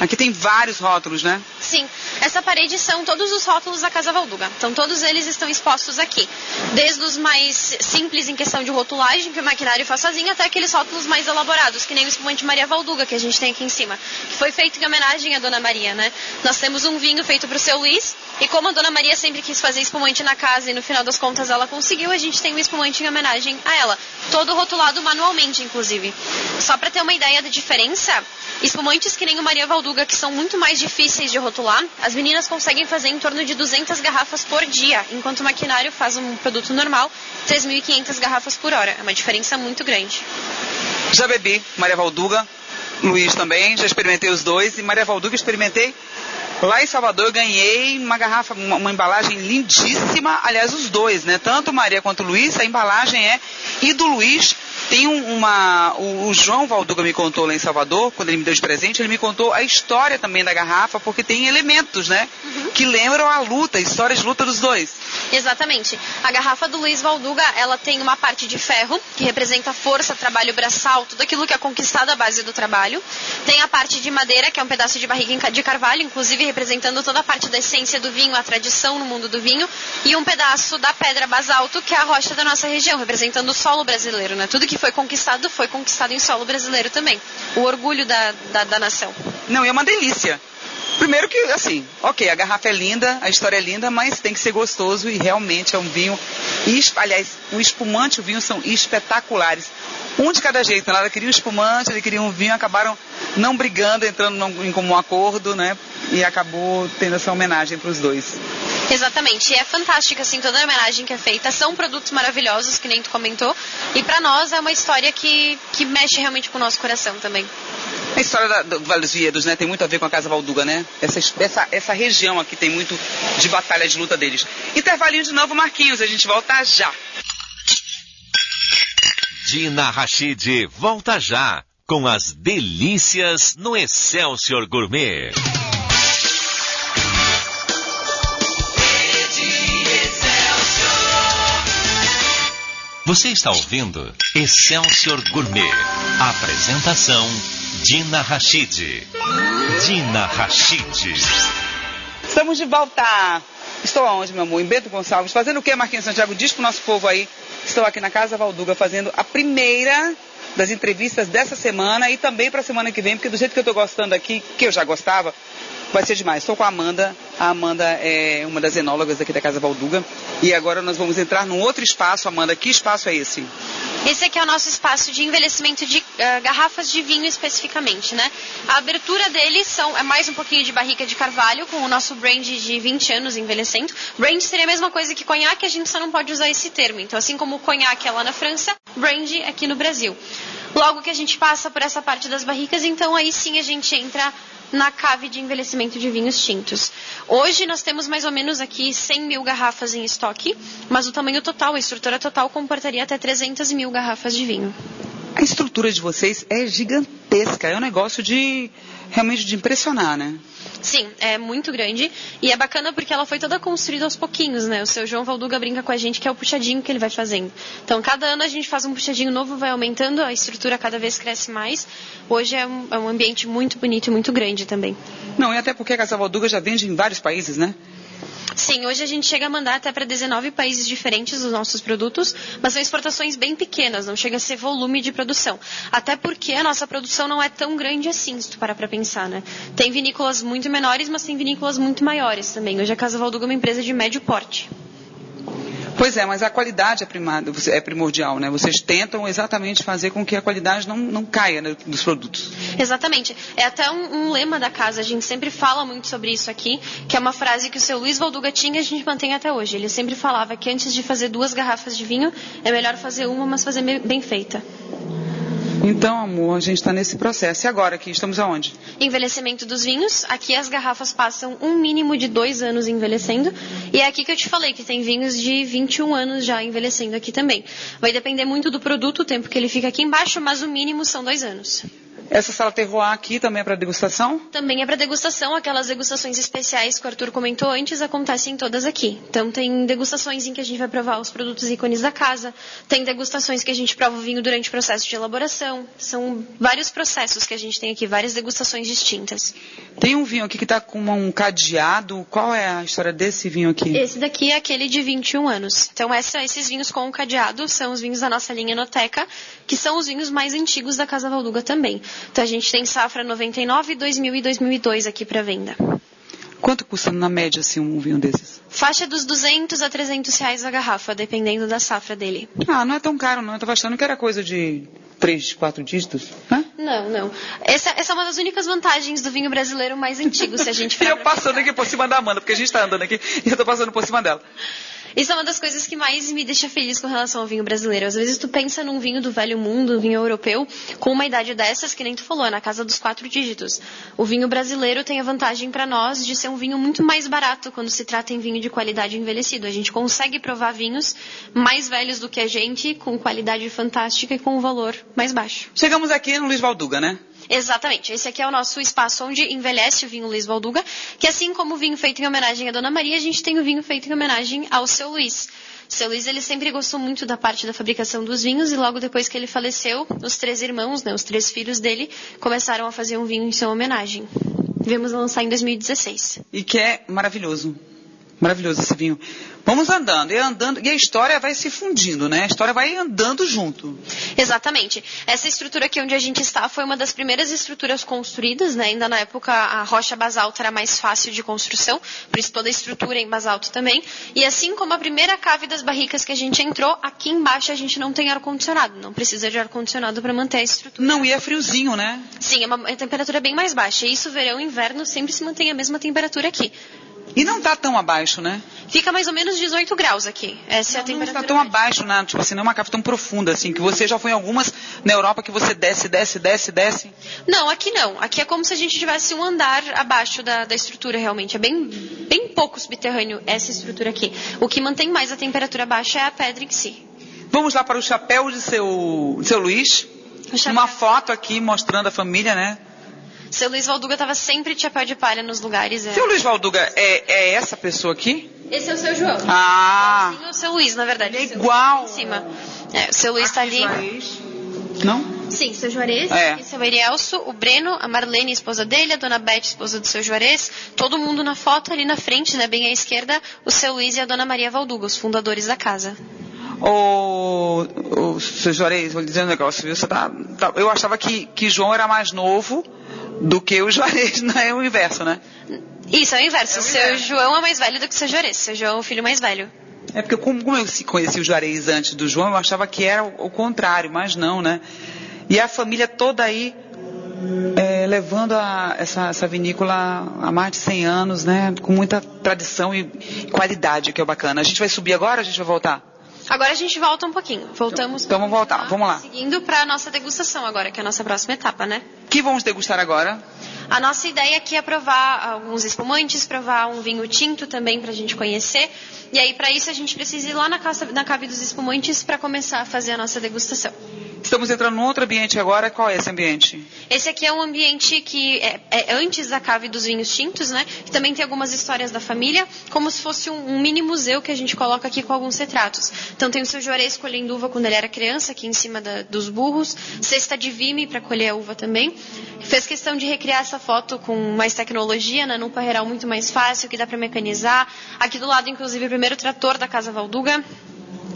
Aqui tem vários rótulos, né? Sim, essa parede são todos os rótulos da Casa Valduga. Então todos eles estão expostos aqui. Desde os mais simples em questão de rotulagem, que o maquinário faz sozinho, até aqueles rótulos mais elaborados, que nem o espumante Maria Valduga, que a gente tem aqui em cima. Que foi feito em homenagem à Dona Maria, né? Nós temos um vinho feito para o seu Luiz, e como a Dona Maria sempre quis fazer espumante na casa e no final das contas ela conseguiu, a gente tem um espumante em homenagem a ela. Todo rotulado manualmente, inclusive. Só para ter uma ideia da diferença, espumantes que nem o Maria Valduga, que são muito mais difíceis de rotular, as meninas conseguem fazer em torno de 200 garrafas por dia, enquanto o maquinário faz um produto normal, 3.500 garrafas por hora. É uma diferença muito grande. Já bebi Maria Valduga, Luiz também, já experimentei os dois, e Maria Valduga experimentei Lá em Salvador ganhei uma garrafa, uma, uma, embalagem lindíssima, aliás os dois, né? Tanto Maria quanto Luiz, a embalagem é. E do Luiz tem uma. O, o, João Valduga me contou lá em Salvador, quando ele me deu de presente, ele me contou a história também da garrafa, porque tem elementos, né? Uhum. Que lembram a luta, a história de luta dos dois. Exatamente. A garrafa do Luiz Valduga, ela tem uma parte de ferro, que representa força, trabalho braçal, tudo aquilo que é conquistado à base do trabalho. Tem a parte de madeira, que é um pedaço de barriga de carvalho, inclusive representando toda a parte da essência do vinho, a tradição no mundo do vinho. E um pedaço da pedra basalto, que é a rocha da nossa região, representando o solo brasileiro, né? Tudo que foi conquistado foi conquistado em solo brasileiro também. O orgulho da, da, da nação. Não, é uma delícia. Primeiro que, assim, ok, a garrafa é linda, a história é linda, mas tem que ser gostoso e realmente é um vinho. Aliás, o espumante e o vinho são espetaculares. Um de cada jeito, né? ela queria um espumante, ele queria um vinho, acabaram não brigando, entrando em comum acordo, né? E acabou tendo essa homenagem para os dois. Exatamente, e é fantástica assim toda a homenagem que é feita. São produtos maravilhosos, que nem tu comentou, e para nós é uma história que, que mexe realmente com o nosso coração também. A história da, do Vale dos Viedos, né, tem muito a ver com a Casa Valduga, né? Essa, essa, essa região aqui tem muito de batalha, de luta deles. Intervalinho de novo, Marquinhos, a gente volta já. Dina Rachid volta já com as delícias no Excelsior Gourmet. Você está ouvindo Excelsior Gourmet. Apresentação Dina Rachid. Dina Rachid. Estamos de volta. Estou aonde, meu amor? Em Bento Gonçalves. Fazendo o que, Marquinhos Santiago? Diz pro nosso povo aí. Estou aqui na Casa Valduga fazendo a primeira das entrevistas dessa semana e também para a semana que vem, porque do jeito que eu estou gostando aqui, que eu já gostava, vai ser demais. Estou com a Amanda. A Amanda é uma das enólogas aqui da Casa Valduga. E agora nós vamos entrar num outro espaço. Amanda, que espaço é esse? Esse aqui é o nosso espaço de envelhecimento de uh, garrafas de vinho especificamente, né? A abertura dele são, é mais um pouquinho de barrica de carvalho, com o nosso brand de 20 anos envelhecendo. Brand seria a mesma coisa que conhaque, a gente só não pode usar esse termo. Então, assim como o conhaque é lá na França, brand aqui no Brasil. Logo que a gente passa por essa parte das barricas, então aí sim a gente entra na cave de envelhecimento de vinhos tintos. Hoje nós temos mais ou menos aqui 100 mil garrafas em estoque, mas o tamanho total, a estrutura total, comportaria até 300 mil garrafas de vinho. A estrutura de vocês é gigantesca, é um negócio de realmente de impressionar, né? Sim, é muito grande e é bacana porque ela foi toda construída aos pouquinhos, né? O seu João Valduga brinca com a gente que é o puxadinho que ele vai fazendo. Então, cada ano a gente faz um puxadinho novo, vai aumentando, a estrutura cada vez cresce mais. Hoje é um, é um ambiente muito bonito e muito grande também. Não, e até porque a Casa Valduga já vende em vários países, né? Sim, hoje a gente chega a mandar até para 19 países diferentes os nossos produtos, mas são exportações bem pequenas, não chega a ser volume de produção. Até porque a nossa produção não é tão grande assim, se tu parar para pensar, né? Tem vinícolas muito menores, mas tem vinícolas muito maiores também. Hoje a Casa Valduga é uma empresa de médio porte. Pois é, mas a qualidade é, primado, é primordial, né? Vocês tentam exatamente fazer com que a qualidade não, não caia né, dos produtos. Exatamente. É até um, um, lema da casa, a gente sempre fala muito sobre isso aqui, que é uma frase que o seu Luiz Valduga tinha e a gente mantém até hoje. Ele sempre falava que antes de fazer duas garrafas de vinho, é melhor fazer uma, mas fazer bem feita. Então, amor, a gente está nesse processo. E agora aqui, estamos aonde? Envelhecimento dos vinhos. Aqui as garrafas passam um mínimo de dois anos envelhecendo. E é aqui que eu te falei que tem vinhos de 21 anos já envelhecendo aqui também. Vai depender muito do produto, o tempo que ele fica aqui embaixo, mas o mínimo são dois anos. Essa sala terroir aqui também é para degustação? Também é para degustação. Aquelas degustações especiais que o Arthur comentou antes acontecem todas aqui. Então tem degustações em que a gente vai provar os produtos ícones da casa. Tem degustações que a gente prova o vinho durante o processo de elaboração. São vários processos que a gente tem aqui, várias degustações distintas. Tem um vinho aqui que está com um cadeado. Qual é a história desse vinho aqui? Esse daqui é aquele de 21 anos. Então essa, esses vinhos com o cadeado são os vinhos da nossa linha Noteca, que são os vinhos mais antigos da Casa Valduga também. Então a gente tem safra 99, 2000 e 2002 aqui para venda. Quanto custa na média assim, um vinho desses? Faixa dos 200 a 300 reais a garrafa, dependendo da safra dele. Ah, não é tão caro não. Eu estava achando que era coisa de 3, 4 dígitos. Hã? Não, não. Essa, essa, é uma das únicas vantagens do vinho brasileiro mais antigo, se a gente for. e eu passando aqui por cima da Amanda, porque a gente está andando aqui e eu estou passando por cima dela. Isso é uma das coisas que mais me deixa feliz com relação ao vinho brasileiro. Às vezes tu pensa num vinho do velho mundo, um vinho europeu, com uma idade dessas, que nem tu falou, é na casa dos quatro dígitos. O vinho brasileiro tem a vantagem para nós de ser um vinho muito mais barato quando se trata em vinho de qualidade envelhecido. A gente consegue provar vinhos mais velhos do que a gente, com qualidade fantástica e com um valor mais baixo. Chegamos aqui no Luiz Valduga, né? Exatamente. Esse aqui é o nosso espaço onde envelhece o vinho Luiz Valduga, que assim como o vinho feito em homenagem à Dona Maria, a gente tem o vinho feito em homenagem ao seu Luiz. Seu Luiz ele sempre gostou muito da parte da fabricação dos vinhos e logo depois que ele faleceu, os três irmãos, né, os três filhos dele, começaram a fazer um vinho em sua homenagem. Vimos lançar em 2016. E que é maravilhoso. Maravilhoso esse vinho. Vamos andando, e andando, e a história vai se fundindo, né? A história vai andando junto. Exatamente. Essa estrutura aqui onde a gente está foi uma das primeiras estruturas construídas, né? Ainda na época a rocha basalto era mais fácil de construção, por isso toda a estrutura é em basalto também. E assim como a primeira cave das barricas que a gente entrou, aqui embaixo a gente não tem ar-condicionado, não precisa de ar-condicionado para manter a estrutura. Não, e é friozinho, né? Sim, é uma a temperatura bem mais baixa. E isso, verão e inverno, sempre se mantém a mesma temperatura aqui. E não está tão abaixo, né? Fica mais ou menos 18 graus aqui. Essa é a Não temperatura. está tão média. abaixo, né? Tipo assim, não é uma cave tão profunda, assim, que você já foi em algumas na Europa que você desce, desce, desce, desce. Não, aqui não. Aqui é como se a gente tivesse um andar abaixo da, da estrutura, realmente. É bem, bem pouco subterrâneo essa estrutura aqui. O que mantém mais a temperatura baixa é a pedra em si. Vamos lá para o chapéu de seu, de seu Luiz. Uma foto aqui mostrando a família, né? Seu Luiz Valduga estava sempre de chapéu de palha nos lugares. É. Seu Luiz Valduga é, é essa pessoa aqui? Esse é o seu João. Ah! Sim, o seu Luiz, na verdade. Ele é O igual. Luiz tá Em cima. É, o seu Luiz está ali. Juarez. Não? Sim, seu Juarez, É. e seu Erielso, o Breno, a Marlene, esposa dele, a dona Beth, esposa do seu Juarez, todo mundo na foto ali na frente, né, bem à esquerda, o seu Luiz e a dona Maria Valduga, os fundadores da casa. Ô, ô, seu Juarez, vou lhe dizer um negócio, viu? Você tá, tá- eu achava que, que João era mais novo do que o Juarez, não é o inverso, né? Isso, é o inverso. É o seu inverso. João é mais velho do que o seu Juarez. Seu João é o filho mais velho. É porque como, como eu conheci o Juarez antes do João, eu achava que era o, o contrário, mas não, né? E a família toda aí é, levando a- essa, essa vinícola há mais de 100 anos, né? Com muita tradição e qualidade, que é o bacana. A gente vai subir agora ou a gente vai voltar? Agora a gente volta um pouquinho. Voltamos. Então vamos voltar, vamos lá. Seguindo para a nossa degustação agora, que é a nossa próxima etapa, né? O que vamos degustar agora? A nossa ideia aqui é provar alguns espumantes, provar um vinho tinto também para a gente conhecer. E aí, para isso, a gente precisa ir lá na, casa, na cave dos espumantes para começar a fazer a nossa degustação. Estamos entrando num outro ambiente agora. Qual é esse ambiente? Esse aqui é um ambiente que é, é antes da cave dos vinhos tintos, né? Que também tem algumas histórias da família, como se fosse um, um mini museu que a gente coloca aqui com alguns retratos. Então tem o seu Juarez colhendo uva quando ele era criança, aqui em cima da- dos burros, cesta de vime para colher a uva também. Fez questão de recriar essa foto com mais tecnologia, né? Num parreiral muito mais fácil, que dá para mecanizar. Aqui do lado, inclusive, primeiro trator da Casa Valduga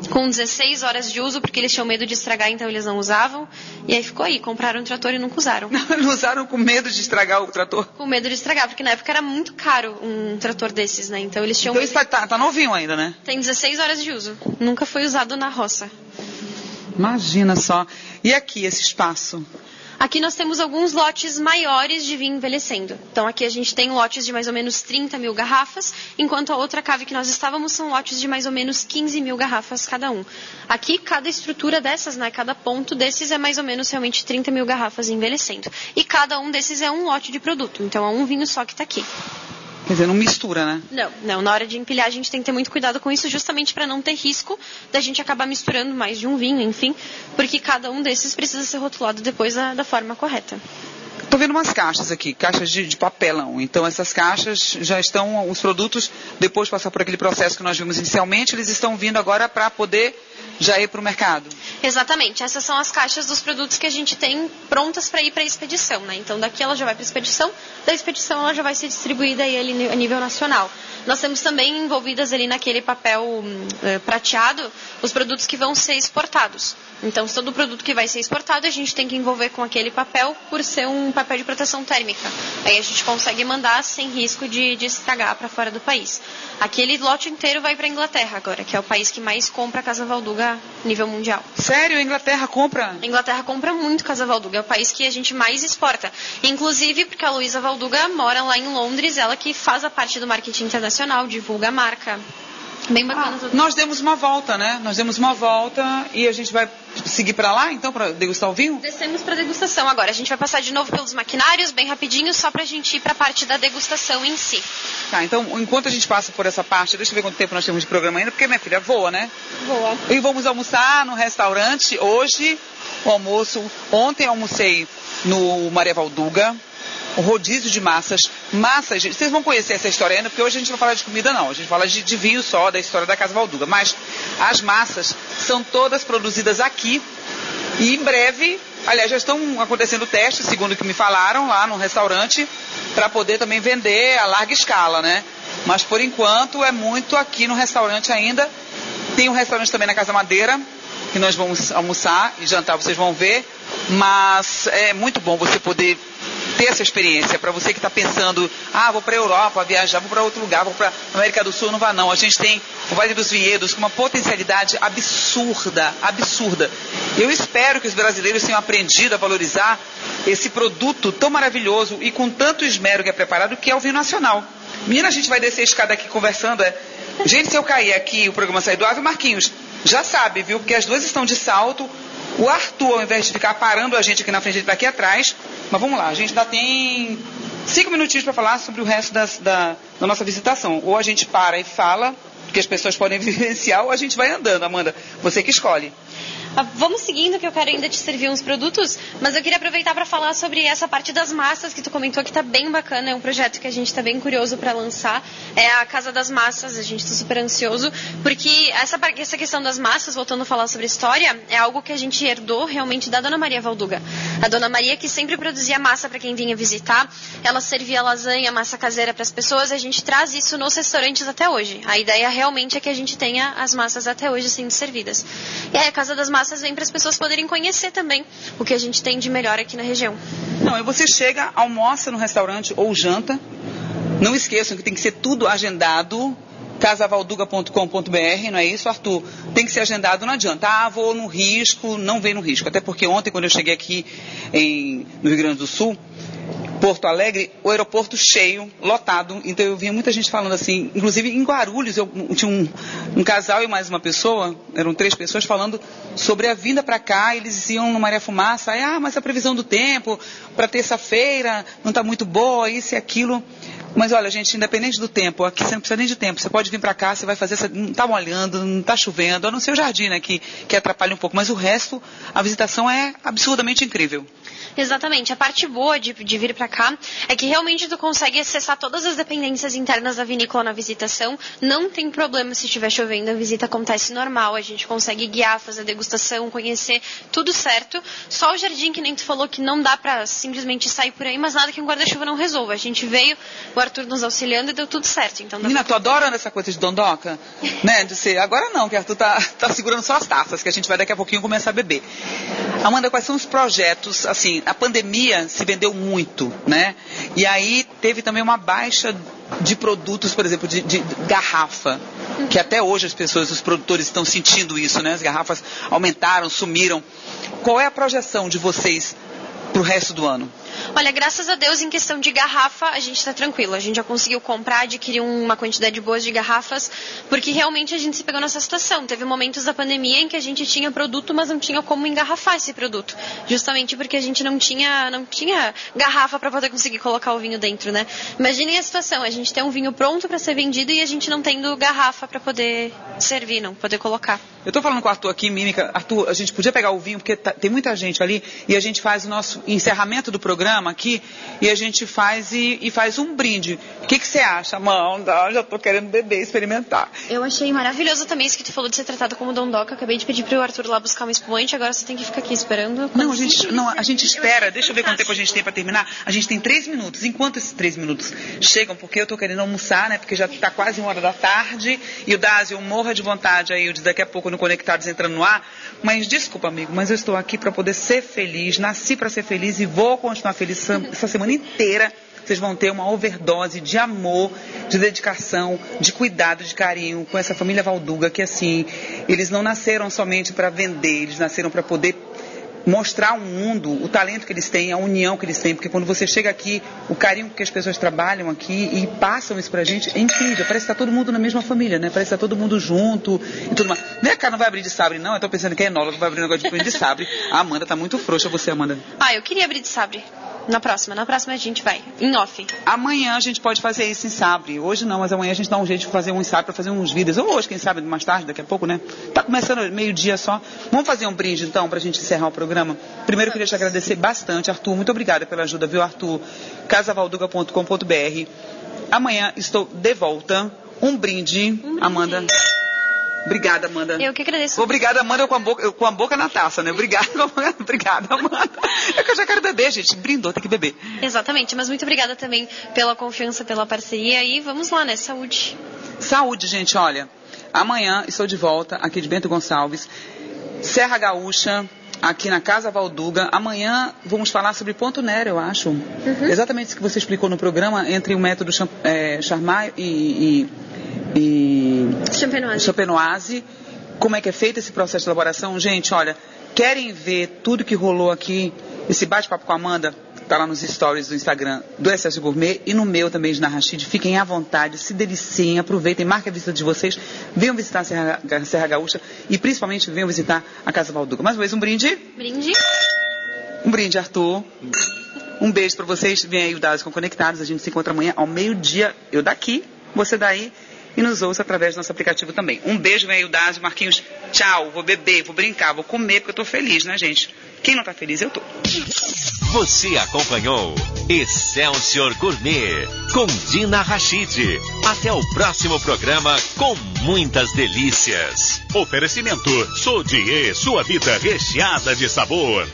com 16 horas de uso, porque eles tinham medo de estragar, então eles não usavam. E aí ficou aí, compraram um trator e nunca usaram. Não usaram com medo de estragar o trator? Com medo de estragar, porque na época era muito caro um trator desses, né? Então eles tinham. Então medo isso tá, tá- tá novinho ainda, né? Tem 16 horas de uso. Nunca foi usado na roça. Imagina só. E aqui, esse espaço? Aqui nós temos alguns lotes maiores de vinho envelhecendo. Então aqui a gente tem lotes de mais ou menos 30 mil garrafas, enquanto a outra cave que nós estávamos são lotes de mais ou menos 15 mil garrafas cada um. Aqui cada estrutura dessas, né, cada ponto desses é mais ou menos realmente 30 mil garrafas envelhecendo. E cada um desses é um lote de produto. Então é um vinho só que está aqui. Quer dizer, não mistura, né? Não, não. Na hora de empilhar, a gente tem que ter muito cuidado com isso, justamente para não ter risco da gente acabar misturando mais de um vinho, enfim, porque cada um desses precisa ser rotulado depois da, da forma correta. Tô vendo umas caixas aqui, caixas de, de papelão. Então essas caixas já estão, os produtos, depois de passar por aquele processo que nós vimos inicialmente, eles estão vindo agora para poder já ir para o mercado. Exatamente. Essas são as caixas dos produtos que a gente tem prontas para ir para a expedição, né? Então daqui ela já vai para a expedição, da expedição ela já vai ser distribuída aí a nível nacional. Nós temos também envolvidas ali naquele papel eh, prateado os produtos que vão ser exportados. Então, todo produto que vai ser exportado, a gente tem que envolver com aquele papel por ser um papel de proteção térmica. Aí a gente consegue mandar sem risco de, de estragar para fora do país. Aquele lote inteiro vai para a Inglaterra agora, que é o país que mais compra Casa Valduga a nível mundial. Sério, a Inglaterra compra? A Inglaterra compra muito Casa Valduga, é o país que a gente mais exporta. Inclusive porque a Luísa Valduga mora lá em Londres, ela que faz a parte do marketing internacional, divulga a marca. Bem bacana tudo. Nós demos uma volta, né? Nós demos uma volta e a gente vai seguir para lá, então, para degustar o vinho? Descemos para degustação agora. A gente vai passar de novo pelos maquinários, bem rapidinho, só para a gente ir para a parte da degustação em si. Tá, então, enquanto a gente passa por essa parte, deixa eu ver quanto tempo nós temos de programa ainda, porque minha filha voa, né? Boa. E vamos almoçar no restaurante hoje, o almoço. Ontem almocei no Maria Valduga, o rodízio de massas. Massas, gente, vocês vão conhecer essa história ainda, porque hoje a gente não fala de comida, não. A gente fala de, de vinho só, da história da Casa Valduga. Mas as massas são todas produzidas aqui e em breve, aliás, já estão acontecendo testes, segundo o que me falaram, lá no restaurante, para poder também vender a larga escala, né? Mas por enquanto é muito aqui no restaurante ainda. Tem um restaurante também na Casa Madeira, que nós vamos almoçar e jantar, vocês vão ver. Mas é muito bom você poder ter essa experiência. Para você que está pensando, ah, vou para a Europa, viajar, vou para outro lugar, vou para a América do Sul, não vá não. A gente tem o Vale dos Vinhedos com uma potencialidade absurda, absurda. Eu espero que os brasileiros tenham aprendido a valorizar esse produto tão maravilhoso e com tanto esmero que é preparado, que é o vinho nacional. Menina, a gente vai descer a escada aqui conversando. É... Gente, se eu cair aqui o programa sair do ar, Marquinhos, já sabe, viu? Porque as duas estão de salto. O Arthur, ao invés de ficar parando a gente aqui na frente, ele está aqui atrás. Mas vamos lá, a gente ainda tem cinco minutinhos para falar sobre o resto das, da, da nossa visitação. Ou a gente para e fala, porque as pessoas podem vivenciar, ou a gente vai andando, Amanda. Você que escolhe. Ah, vamos seguindo que eu quero ainda te servir uns produtos, mas eu queria aproveitar para falar sobre essa parte das massas que tu comentou que está bem bacana, é um projeto que a gente está bem curioso para lançar. É a Casa das Massas, a gente está super ansioso, porque essa, essa questão das massas, voltando a falar sobre história, é algo que a gente herdou realmente da Dona Maria Valduga. A Dona Maria que sempre produzia massa para quem vinha visitar, ela servia lasanha, massa caseira para as pessoas, a gente traz isso nos restaurantes até hoje. A ideia realmente é que a gente tenha as massas até hoje sendo servidas. E aí a Casa das Massas vem para as pessoas poderem conhecer também o que a gente tem de melhor aqui na região. Não, e você chega, almoça no restaurante ou janta. Não esqueçam que tem que ser tudo agendado casavalduga.com.br, não é isso, Arthur? Tem que ser agendado, não adianta. Ah, vou no risco, não vem no risco. Até porque ontem, quando eu cheguei aqui em, no Rio Grande do Sul, Porto Alegre, o aeroporto cheio, lotado. Então eu via muita gente falando assim, inclusive em Guarulhos, eu tinha um, um casal e mais uma pessoa, eram três pessoas falando sobre a vinda para cá, eles iam no Maria Fumaça, ah, mas a previsão do tempo para terça-feira não está muito boa, isso e aquilo. Mas olha, gente, independente do tempo, aqui você não precisa nem de tempo. Você pode vir para cá, você vai fazer essa. Não está molhando, não está chovendo, a não ser o jardim, né, que, que atrapalha um pouco. Mas o resto, a visitação é absurdamente incrível. Exatamente. A parte boa de, de vir para cá é que realmente tu consegue acessar todas as dependências internas da vinícola na visitação. Não tem problema se estiver chovendo, a visita acontece normal. A gente consegue guiar, fazer degustação, conhecer tudo certo. Só o jardim, que nem tu falou, que não dá para simplesmente sair por aí, mas nada que um guarda-chuva não resolva. A gente veio, o Arthur nos auxiliando e deu tudo certo. Então, Menina, tu adora essa coisa de dondoca? né? De ser. Agora não, que Arthur tá, tá segurando só as taças, que a gente vai daqui a pouquinho começar a beber. Amanda, quais são os projetos, assim, a pandemia se vendeu muito, né? E aí teve também uma baixa de produtos, por exemplo, de, de, garrafa, que até hoje as pessoas, os produtores estão sentindo isso, né? As garrafas aumentaram, sumiram. Qual é a projeção de vocês para o resto do ano? Olha, graças a Deus, em questão de garrafa, a gente está tranquilo. A gente já conseguiu comprar, adquirir uma quantidade boa de garrafas, porque realmente a gente se pegou nessa situação. Teve momentos da pandemia em que a gente tinha produto, mas não tinha como engarrafar esse produto. Justamente porque a gente não tinha, não tinha garrafa para poder conseguir colocar o vinho dentro, né? Imaginem a situação, a gente tem um vinho pronto para ser vendido e a gente não tendo garrafa para poder servir, não poder colocar. Eu estou falando com o Arthur aqui, Mímica. Arthur, a gente podia pegar o vinho, porque tá, tem muita gente ali, e a gente faz o nosso encerramento do programa aqui e a gente faz e, e faz um brinde. O que, que você acha, Amanda? Já estou querendo beber, experimentar. Eu achei maravilhoso também isso que tu falou de ser tratado como dondoca. Acabei de pedir para o Arthur lá buscar um espumante, agora você tem que ficar aqui esperando. Não, a gente, não, a gente espera. Deixa eu ver quanto tempo a gente tem para terminar. A gente tem três minutos. Enquanto esses três minutos chegam, porque eu estou querendo almoçar, né? Porque já está quase uma hora da tarde e o Dásio morra de vontade aí, de daqui a pouco no Conectados entrando no ar. Mas desculpa, amigo, mas eu estou aqui para poder ser feliz. Nasci para ser feliz e vou continuar feliz essa semana inteira. Vocês vão ter uma overdose de amor, de dedicação, de cuidado, de carinho com essa família Valduga, que assim, eles não nasceram somente para vender, eles nasceram para poder mostrar ao mundo o talento que eles têm, a união que eles têm, porque quando você chega aqui, o carinho que as pessoas trabalham aqui e passam isso pra gente é incrível. Parece que tá todo mundo na mesma família, né? Parece que tá todo mundo junto e tudo mais. Não é cara, não vai abrir de sabre, não. Eu tô pensando que é enólogo, vai abrir um negócio de sabre. A Amanda tá muito frouxa, você, Amanda. Ah, eu queria abrir de sabre. Na próxima, na próxima a gente vai. Em off. Amanhã a gente pode fazer isso em Sabre. Hoje não, mas amanhã a gente dá um jeito de fazer um ensaio para fazer uns vídeos. Ou hoje, quem sabe, mais tarde, daqui a pouco, né? Tá começando meio-dia só. Vamos fazer um brinde então para a gente encerrar o programa? Primeiro eu queria te agradecer bastante, Arthur. Muito obrigada pela ajuda, viu, Arthur? casavalduga.com.br. Amanhã estou de volta. Um brinde, um brinde. Amanda. Obrigada, Amanda. Eu que agradeço. Obrigada, Amanda, com a boca, com a boca na taça, né? Obrigada, obrigada, Amanda. É que eu já quero beber, gente. Brindou, tem que beber. Exatamente, mas muito obrigada também pela confiança, pela parceria e vamos lá, né? Saúde. Saúde, gente, olha. Amanhã estou de volta aqui de Bento Gonçalves, Serra Gaúcha, aqui na Casa Valduga. Amanhã vamos falar sobre ponto Nero, eu acho. Uhum. Exatamente isso que você explicou no programa, entre o método é, Charmat e, e, e Champenoise. Champenoise. Como é que é feito esse processo de elaboração? Gente, olha, querem ver tudo que rolou aqui, esse bate-papo com a Amanda? Tá lá nos stories do Instagram do Excesso Gourmet e no meu também de Narrachid. Fiquem à vontade, se deliciem, aproveitem, marquem a visita de vocês, venham visitar a Serra, Serra Gaúcha e principalmente venham visitar a Casa Valduga. Mais uma vez, um brinde. Brinde. Um brinde, Arthur. Um beijo para vocês. Vem aí o Dados com Conectados. A gente se encontra amanhã ao meio-dia. Eu daqui, você daí e nos ouça através do nosso aplicativo também. Um beijo, vem aí o Dados, Marquinhos. Tchau, vou beber, vou brincar, vou comer porque eu tô feliz, né, gente? Quem não tá feliz, eu tô. Você acompanhou Excelsior Gourmet com Dina Rachid. Até o próximo programa com muitas delícias. Oferecimento Sodier, sua vida recheada de sabor.